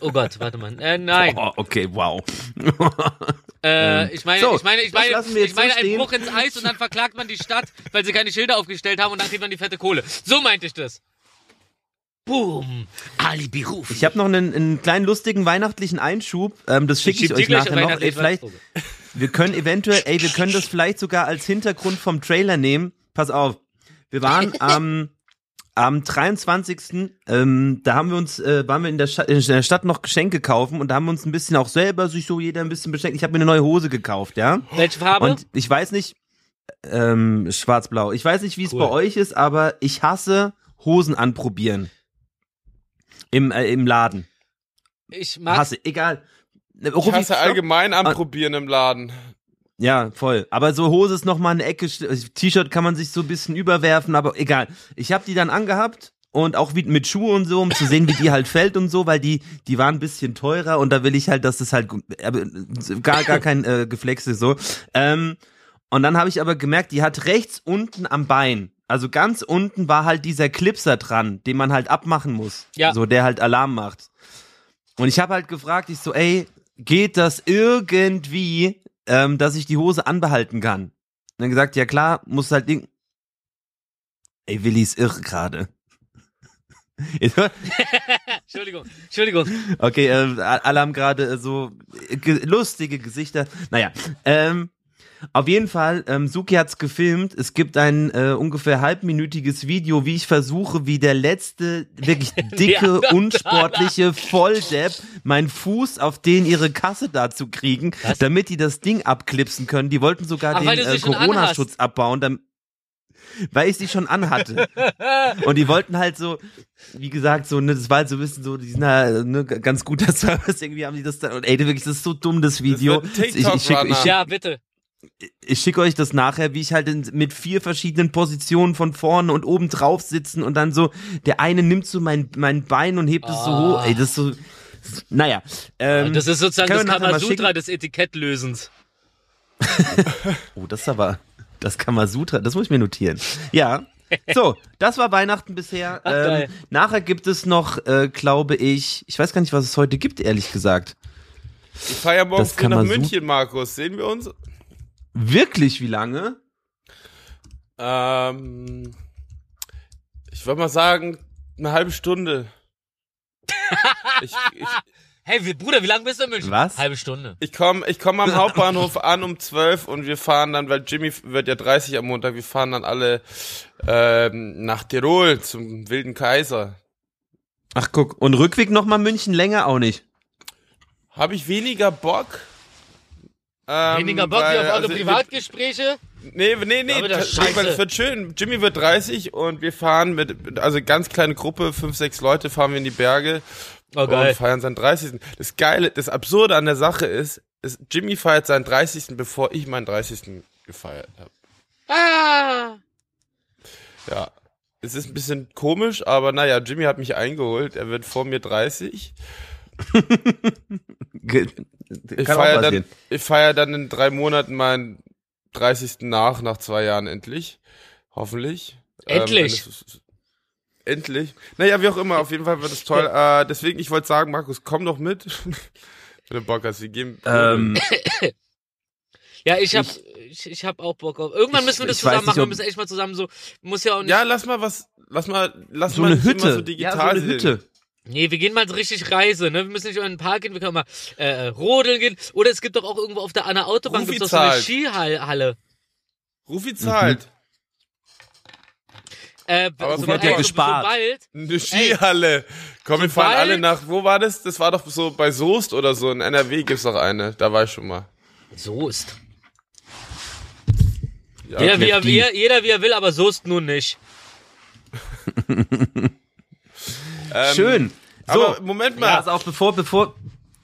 Oh Gott, warte mal. Äh, nein. Oh, okay, wow. Äh, ich meine, So, ich meine, ich meine, ich meine so ein. Bruch ins Eis und dann verklagt man die Stadt, weil sie keine Schilder aufgestellt haben und dann kriegt man die fette Kohle. So meinte ich das. Boom. Alibi Ruf. Ich habe noch einen, einen kleinen lustigen weihnachtlichen Einschub. Ähm, das schicke ich, dir euch nachher noch. Ey, vielleicht, wir können eventuell, ey, wir können das vielleicht sogar als Hintergrund vom Trailer nehmen. Pass auf. Wir waren am, am 23. Ähm, da haben wir uns, äh, waren wir in der, Sta in der Stadt noch Geschenke kaufen und da haben wir uns ein bisschen auch selber sich so jeder ein bisschen beschenkt. Ich habe mir eine neue Hose gekauft, ja. Welche Farbe? Und ich weiß nicht, ähm, schwarz-blau. Ich weiß nicht, wie es Cool. bei euch ist, aber ich hasse Hosen anprobieren. Im, äh, im Laden. ich mag Hasse, egal. Ich Rufi, hasse stopp. allgemein anprobieren im Laden. Ja, voll. Aber so Hose ist noch mal eine Ecke. T-Shirt kann man sich so ein bisschen überwerfen, aber egal. Ich habe die dann angehabt und auch wie, mit Schuhe und so, um zu sehen, wie die halt fällt und so, weil die die waren ein bisschen teurer und da will ich halt, dass das halt aber gar gar kein äh, Geflex ist so. Ähm, und dann habe ich aber gemerkt, die hat rechts unten am Bein, also ganz unten war halt dieser Clipser dran, den man halt abmachen muss. Ja. So, der halt Alarm macht. Und ich habe halt gefragt, ich so, ey, geht das irgendwie, ähm, dass ich die Hose anbehalten kann? Und dann gesagt, ja klar, muss halt Ding. Ey, Willi ist irre gerade. Entschuldigung, Entschuldigung. okay, äh, alle haben gerade äh, so äh, ge lustige Gesichter. Naja, ähm, auf jeden Fall, ähm, Suki hat's gefilmt. Es gibt ein äh, ungefähr halbminütiges Video, wie ich versuche, wie der letzte wirklich dicke, unsportliche Volldepp meinen Fuß auf den ihre Kasse da zu kriegen, Was? damit die das Ding abklipsen können. Die wollten sogar Ach, den äh, Corona-Schutz abbauen, dann, weil ich sie schon anhatte. Und die wollten halt so, wie gesagt, so, ne, das war halt so ein bisschen so, die sind halt, ne, ganz guter Service, irgendwie haben die das da, und ey, wirklich, das ist so dumm, das Video. ein ich, ich, schick, ich, Ja, bitte. Ich schicke euch das nachher, wie ich halt in, mit vier verschiedenen Positionen von vorne und oben drauf sitzen und dann so, der eine nimmt so mein, mein Bein und hebt es so Ah. hoch, ey, das ist so, naja. Ähm, Das ist sozusagen das Kamasutra des Etikettlösens. Oh, das ist aber, das Kamasutra, das muss ich mir notieren. Ja. So, das war Weihnachten bisher. Ach, ähm, nachher gibt es noch, äh, glaube ich, ich weiß gar nicht, was es heute gibt, ehrlich gesagt. Ich fahre ja morgen früh nach München, Markus. Sehen wir uns? Wirklich, wie lange? Ähm, ich würde mal sagen, eine halbe Stunde. ich ich, Hey, wie, Bruder, wie lange bist du in München? Was? Halbe Stunde. ich komme ich komm am Hauptbahnhof an um 12 und wir fahren dann, weil Jimmy wird ja 30 am Montag, wir fahren dann alle ähm, nach Tirol zum Wilden Kaiser. Ach, guck. Und Rückweg nochmal München länger auch nicht. Habe ich weniger Bock? Ähm, Weniger Bock weil, auf eure also, Privatgespräche? Nee, nee, nee, Aber das Scheiße. weil es wird schön. Jimmy wird 30 und wir fahren mit, also ganz kleine Gruppe, fünf, sechs Leute, fahren wir in die Berge Oh, und geil. feiern seinen 30. Das Geile, das Absurde an der Sache ist, ist Jimmy feiert seinen 30. bevor ich meinen 30. gefeiert habe. Ah! Ja. Es ist ein bisschen komisch, aber naja, Jimmy hat mich eingeholt. Er wird vor mir 30. Ich feiere dann, ich feier dann in drei Monaten meinen 30. nach, nach zwei Jahren endlich. Hoffentlich. Endlich. wenn es- endlich. Naja, wie auch immer, auf jeden Fall wird es toll. Äh, deswegen, ich wollte sagen, Markus, komm doch mit. Wenn du Bock hast, wir gehen. Ähm, Ja, ich hab, ich, ich hab auch Bock auf. Irgendwann Ich- müssen wir das ich weiß zusammen nicht, machen. Wir müssen echt mal zusammen so, muss ja auch nicht. ja, lass mal was, lass mal, lass so mal eine Hütte. so digital ja, so eine sehen. Nee, wir gehen mal so richtig Reise, ne? Wir müssen nicht in den Park gehen, wir können mal äh, äh, rodeln gehen. Oder es gibt doch auch irgendwo auf der Anna Autobahn Rufi gibt's doch so eine. Skihalle. Rufi zahlt. Äh, Aber so, der so, gespart? Sobald, Eine Skihalle. Komm, wir fahren alle nach, wo war das? Das war doch so bei Soest oder so. In NRW gibt's doch eine. Da war ich schon mal. Soest. Ja. Jeder er, wie er, jeder wie er will, aber Soest nun nicht. Ähm, Schön. So, aber Moment mal. ja, also auch bevor, bevor,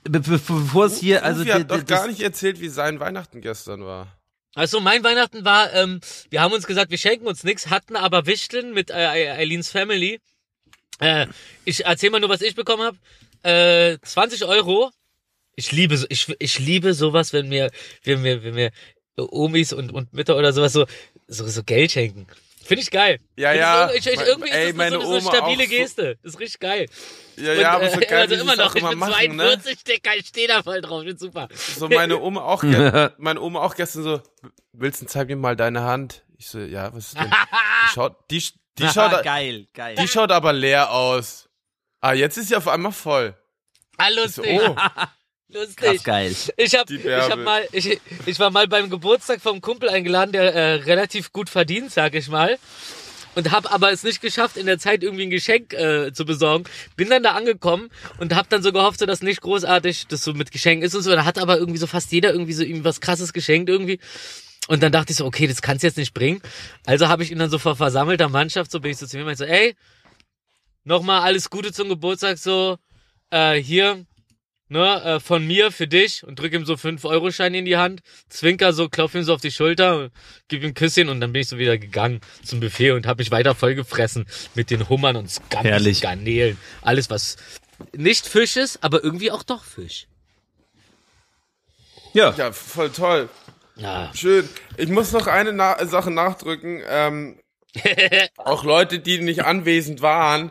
be, be, bevor es hier, also Rufi hat doch gar nicht erzählt, wie sein Weihnachten gestern war. Also mein Weihnachten war, ähm, wir haben uns gesagt, wir schenken uns nichts, hatten aber Wichteln mit äh, Eileens Family. Äh, ich erzähl mal nur, was ich bekommen habe. Äh, 20 Euro. Ich liebe, so- ich, ich liebe sowas, wenn mir, wenn mir, wenn mir Omis und, und Mütter oder sowas so, so, so Geld schenken. Finde ich geil. Ja, Find ja. Ich, ich, irgendwie ey, ist das so, meine so eine Oma stabile auch so- Geste. ist richtig geil. Ja, Und, ja, aber so äh, geil, also immer noch, ich immer bin machen, ne? 42, Dicker, ich stehe da voll drauf, ich bin super. So meine Oma auch, meine Oma auch gestern so, Wilson, zeig mir mal deine Hand. Ich so, ja, was ist denn? Die schaut, die, die schaut, geil, geil. die schaut aber leer aus. Ah, jetzt ist sie auf einmal voll. Ah, Ich so, lustig. oh, lustig. Krass geil. Ich hab, ich hab mal, ich, ich war mal beim Geburtstag vom Kumpel eingeladen, der äh, relativ gut verdient, sag ich mal. Und hab aber es nicht geschafft, in der Zeit irgendwie ein Geschenk äh, zu besorgen. Bin dann da angekommen und hab dann so gehofft, so, dass nicht großartig das so mit Geschenken ist und so. Da hat aber irgendwie so fast jeder irgendwie so ihm was krasses geschenkt irgendwie. Und dann dachte ich so, okay, das kannst du jetzt nicht bringen. Also habe ich ihn dann so vor versammelter Mannschaft, so bin ich so zu mir, meinte so, ey, nochmal alles Gute zum Geburtstag, so, äh, hier, ne, äh, von mir für dich und drück ihm so 5-Euro-Schein in die Hand, zwinker so, klopf ihm so auf die Schulter, gib ihm ein Küsschen und dann bin ich so wieder gegangen zum Buffet und habe mich weiter vollgefressen mit den Hummern und und Garnelen. Alles, was nicht Fisch ist, aber irgendwie auch doch Fisch. Ja. ja, voll toll. Ja. Schön. Ich muss noch eine Na Sache nachdrücken. Ähm, auch Leute, die nicht anwesend waren,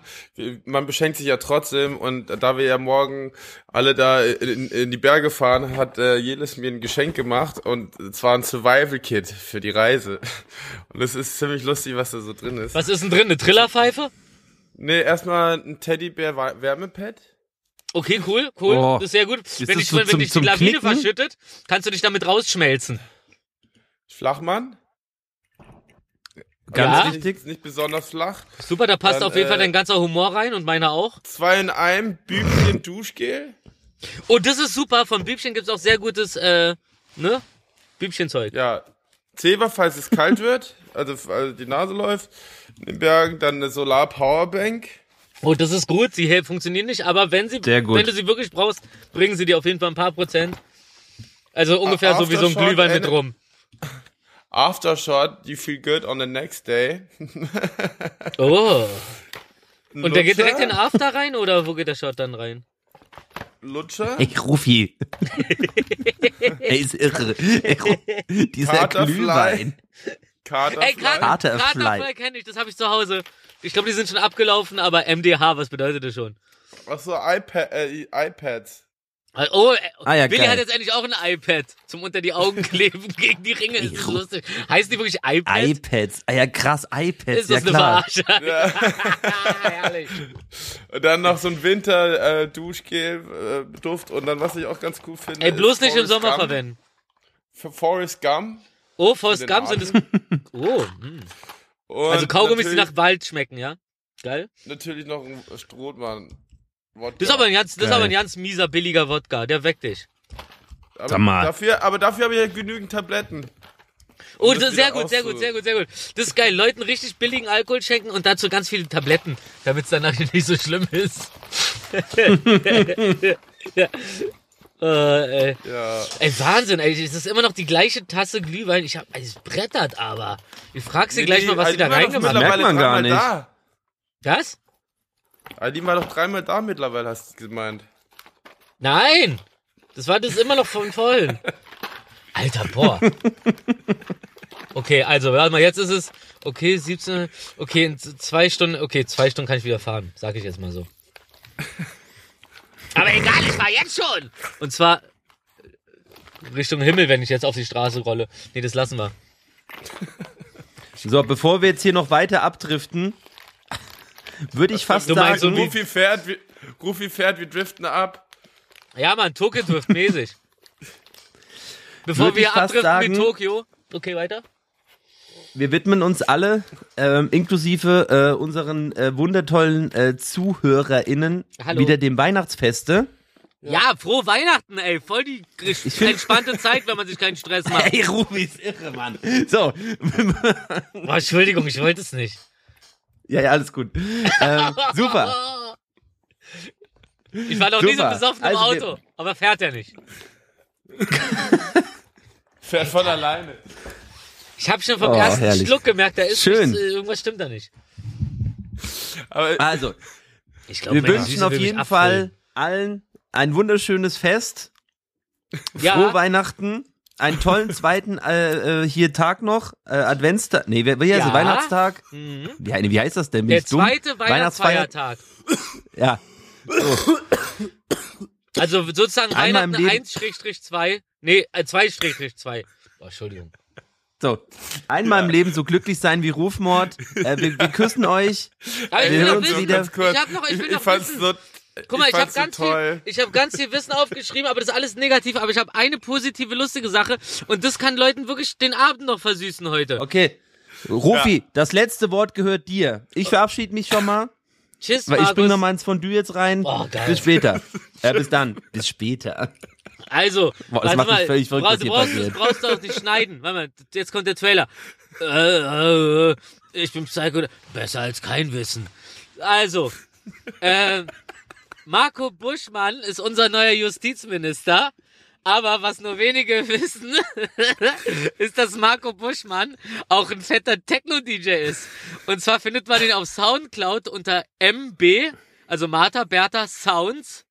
man beschenkt sich ja trotzdem und da wir ja morgen alle da in, in die Berge fahren, hat äh, Jelis mir ein Geschenk gemacht und zwar ein Survival-Kit für die Reise. Und es ist ziemlich lustig, was da so drin ist. Was ist denn drin? Eine Trillerpfeife? Nee, erstmal ein Teddybär-Wärmepad. Okay, cool, cool. Oh. Das ist sehr gut. wenn das dich, so wenn zum- dich die Lawine Knicken? verschüttet, kannst du dich damit rausschmelzen. Flachmann. Ganz Ja. wichtig. Nicht, nicht besonders flach. Super, da passt Dann, auf jeden Fall äh, dein ganzer Humor rein und meiner auch. Zwei in einem Bübchen Duschgel. Und Oh, das ist super. Von Bübchen gibt's auch sehr gutes, äh, ne? Bübchenzeug. Ja, Zeber, falls es kalt wird, also, also die Nase läuft. In den Bergen dann eine Solar-Powerbank. Oh, das ist gut. Sie funktionieren nicht, aber wenn sie, Sehr gut. wenn du sie wirklich brauchst, bringen sie dir auf jeden Fall ein paar Prozent. Also ungefähr so wie so ein Glühwein mit rum. Aftershot, you feel good on the next day. Oh. Und der geht direkt in den After rein oder wo geht der Shot dann rein? Lutscher, Ey, Rufi. er ist irre. Ey, Ru- Dieser Katerfly. Glühwein. Katerfly. Ey, Kater- Katerfly. Katerfly kenne ich, das habe ich zu Hause. Ich glaube, die sind schon abgelaufen, aber MDH, was bedeutet das schon? Achso, iPad, äh, iPads. Oh, äh, Ah, ja, Willi geil. hat jetzt endlich auch ein iPad zum unter die Augen kleben gegen die Ringe. Das ist lustig. Heißt die wirklich iPad? iPads. Ah ja, krass, iPads. ist ja das eine klar. Verarsche? Herrlich. Und dann noch so ein Winter-Duschgel-Duft. und dann, was ich auch ganz cool finde. Ey, bloß nicht im Forrest Sommer Gump. verwenden. Für Forrest Gump. Oh, Forrest den Gump sind es. Oh, hm. Und also Kaugummis, die nach Wald schmecken, ja? Geil. Natürlich noch ein Strohmann. Wodka. Das ist aber ein ganz, das ist aber ein ganz mieser, billiger Wodka. Der weckt dich. aber Sag mal. Dafür, aber dafür habe ich ja genügend Tabletten. Oh, das das, sehr gut, sehr gut, sehr gut, sehr gut. Das ist geil. Leuten richtig billigen Alkohol schenken und dazu ganz viele Tabletten, damit es danach nicht so schlimm ist. ja. Äh, ey. Ja. ey, Wahnsinn, ey. Es ist immer noch die gleiche Tasse Glühwein. Ich hab, ey, es brettert aber. Ich frag sie gleich mal, was sie da Aline war doch reingemacht Merkt haben. mittlerweile man gar nicht. Da. Was? Aline war doch dreimal da mittlerweile, hast du gemeint. Nein! Das war das immer noch von vorhin. Alter, boah. Okay, also, warte mal, jetzt ist es, okay, 17, okay, in zwei Stunden, okay, zwei Stunden kann ich wieder fahren, sag ich jetzt mal so. Aber egal, ich fahr jetzt schon! Und zwar Richtung Himmel, wenn ich jetzt auf die Straße rolle. Nee, das lassen wir. So, bevor wir jetzt hier noch weiter abdriften, würde ich fast Du meinst sagen, so Rufi fährt, wir, Rufi fährt, wir driften ab. Ja, Mann, Tokio trifft mäßig. Bevor Würd ich wir fast abdriften sagen- wie Tokio. Okay, weiter. wir widmen uns alle, ähm, inklusive äh, unseren äh, wundertollen äh, ZuhörerInnen, Hallo. wieder dem Weihnachtsfeste. Ja, frohe Weihnachten, ey. Voll die entspannte Zeit, wenn man sich keinen Stress macht. Ey, Ruby ist irre, Mann. So, Boah, Entschuldigung, ich wollte es nicht. Ja, ja, alles gut. Ähm, super. Ich war noch nie so besoffen Also im wir- Auto. Aber fährt er nicht. Fährt von alleine. Ich habe schon vom Oh, ersten herrlich. Schluck gemerkt, da ist Schön. nichts, äh, irgendwas stimmt da nicht. Aber Also, Ich glaube, wir wünschen Süße auf jeden. Fall allen ein wunderschönes Fest. Ja. Frohe Weihnachten. Einen tollen zweiten äh, äh, hier Tag noch. Äh, Adventstag. Nee, wie, heißt Ja. es? Weihnachtstag? Mhm. Wie, wie heißt das denn? Bin Der ich dumm? zweite Weihnachtsfeiertag. Ja. Also sozusagen Einmal im Weihnachten Leben. 1-2. Nee, äh, 2-2. Oh, Entschuldigung. So. Einmal im Leben so glücklich sein wie Rufmord. Äh, wir, wir küssen euch. Aber ich Wir will hören noch uns wissen, wieder. kurz. Ich hab noch- ich will noch fand's wissen. so. Guck mal, ich, habe fand's so ganz viel, ich habe ganz viel Wissen aufgeschrieben, aber das ist alles negativ. Aber ich habe eine positive, lustige Sache und das kann Leuten wirklich den Abend noch versüßen heute. Okay. Rufi, das letzte Wort gehört dir. Ich verabschiede mich schon mal. Tschüss, Weil ich bring Markus. noch mal ins Fondue jetzt rein. Oh, geil. Bis später. äh, bis dann. Bis später. Also, Boah, das warte macht mich mal, völlig du verrückt, brauchst, was du hier brauchst, passiert. brauchst du auch nicht schneiden. Warte mal, jetzt kommt der Trailer. Äh, äh, äh, ich bin Psycho. Besser als kein Wissen. Also, äh, Marco Buschmann ist unser neuer Justizminister. Aber was nur wenige wissen, ist, dass Marco Buschmann auch ein fetter Techno-DJ ist. Und zwar findet man ihn auf Soundcloud unter MB, also Martha Bertha Sounds.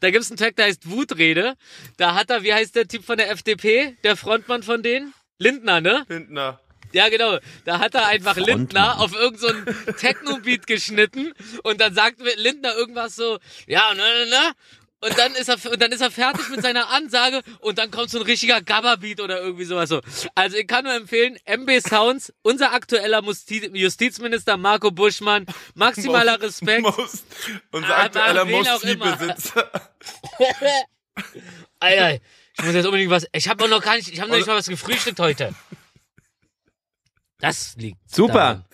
Da gibt's einen Track, der heißt Wutrede. Da hat er, wie heißt der Typ von der FDP? Der Frontmann von denen? Lindner, ne? Lindner. Ja, genau. Da hat er einfach Frontmann. Lindner auf irgendeinen so Techno-Beat geschnitten und dann sagt Lindner irgendwas so, ja, ne, ne, ne. Und dann ist er, und dann ist er fertig mit seiner Ansage und dann kommt so ein richtiger Gabba-Beat oder irgendwie sowas so. Also ich kann nur empfehlen, MB Sounds, unser aktueller Musti- Justizminister Marco Buschmann, maximaler Respekt. Most, unser aktueller. Mosti-Besitzer. Ei, ei, ich muss jetzt unbedingt was. Ich habe auch noch gar nicht, ich habe noch nicht mal was gefrühstückt heute. Das liegt. Super. daran.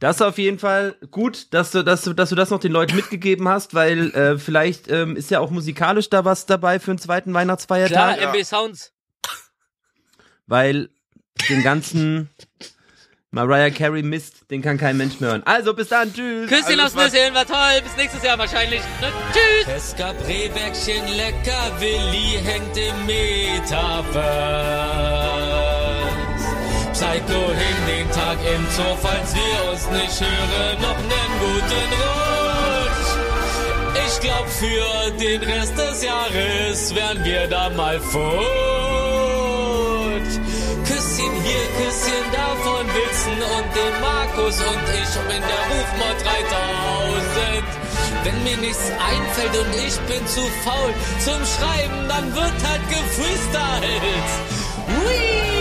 Das ist auf jeden Fall gut, dass du, dass du, dass du das noch den Leuten mitgegeben hast, weil äh, vielleicht ähm, ist ja auch musikalisch da was dabei für einen zweiten Weihnachtsfeiertag, Klar, MB Sounds. weil den ganzen Mariah Carey Mist, den kann kein Mensch mehr hören. Also bis dann, tschüss. Küsschen aufs Nüsschen, war toll. Bis nächstes Jahr wahrscheinlich. Ne? Tschüss. Es gab Rehbäckchen lecker, Willi hängt im Metaverse. Psycho hing den Tag im Zoo, falls wir uns nicht hören, noch nen guten Rutsch. Ich glaub, für den Rest des Jahres werden wir da mal fort. Küsschen hier, Küsschen da von Wilson und dem Markus und ich bin der Rufmord 3000. Wenn mir nichts einfällt und ich bin zu faul zum Schreiben, dann wird halt gefreestylt. Whee!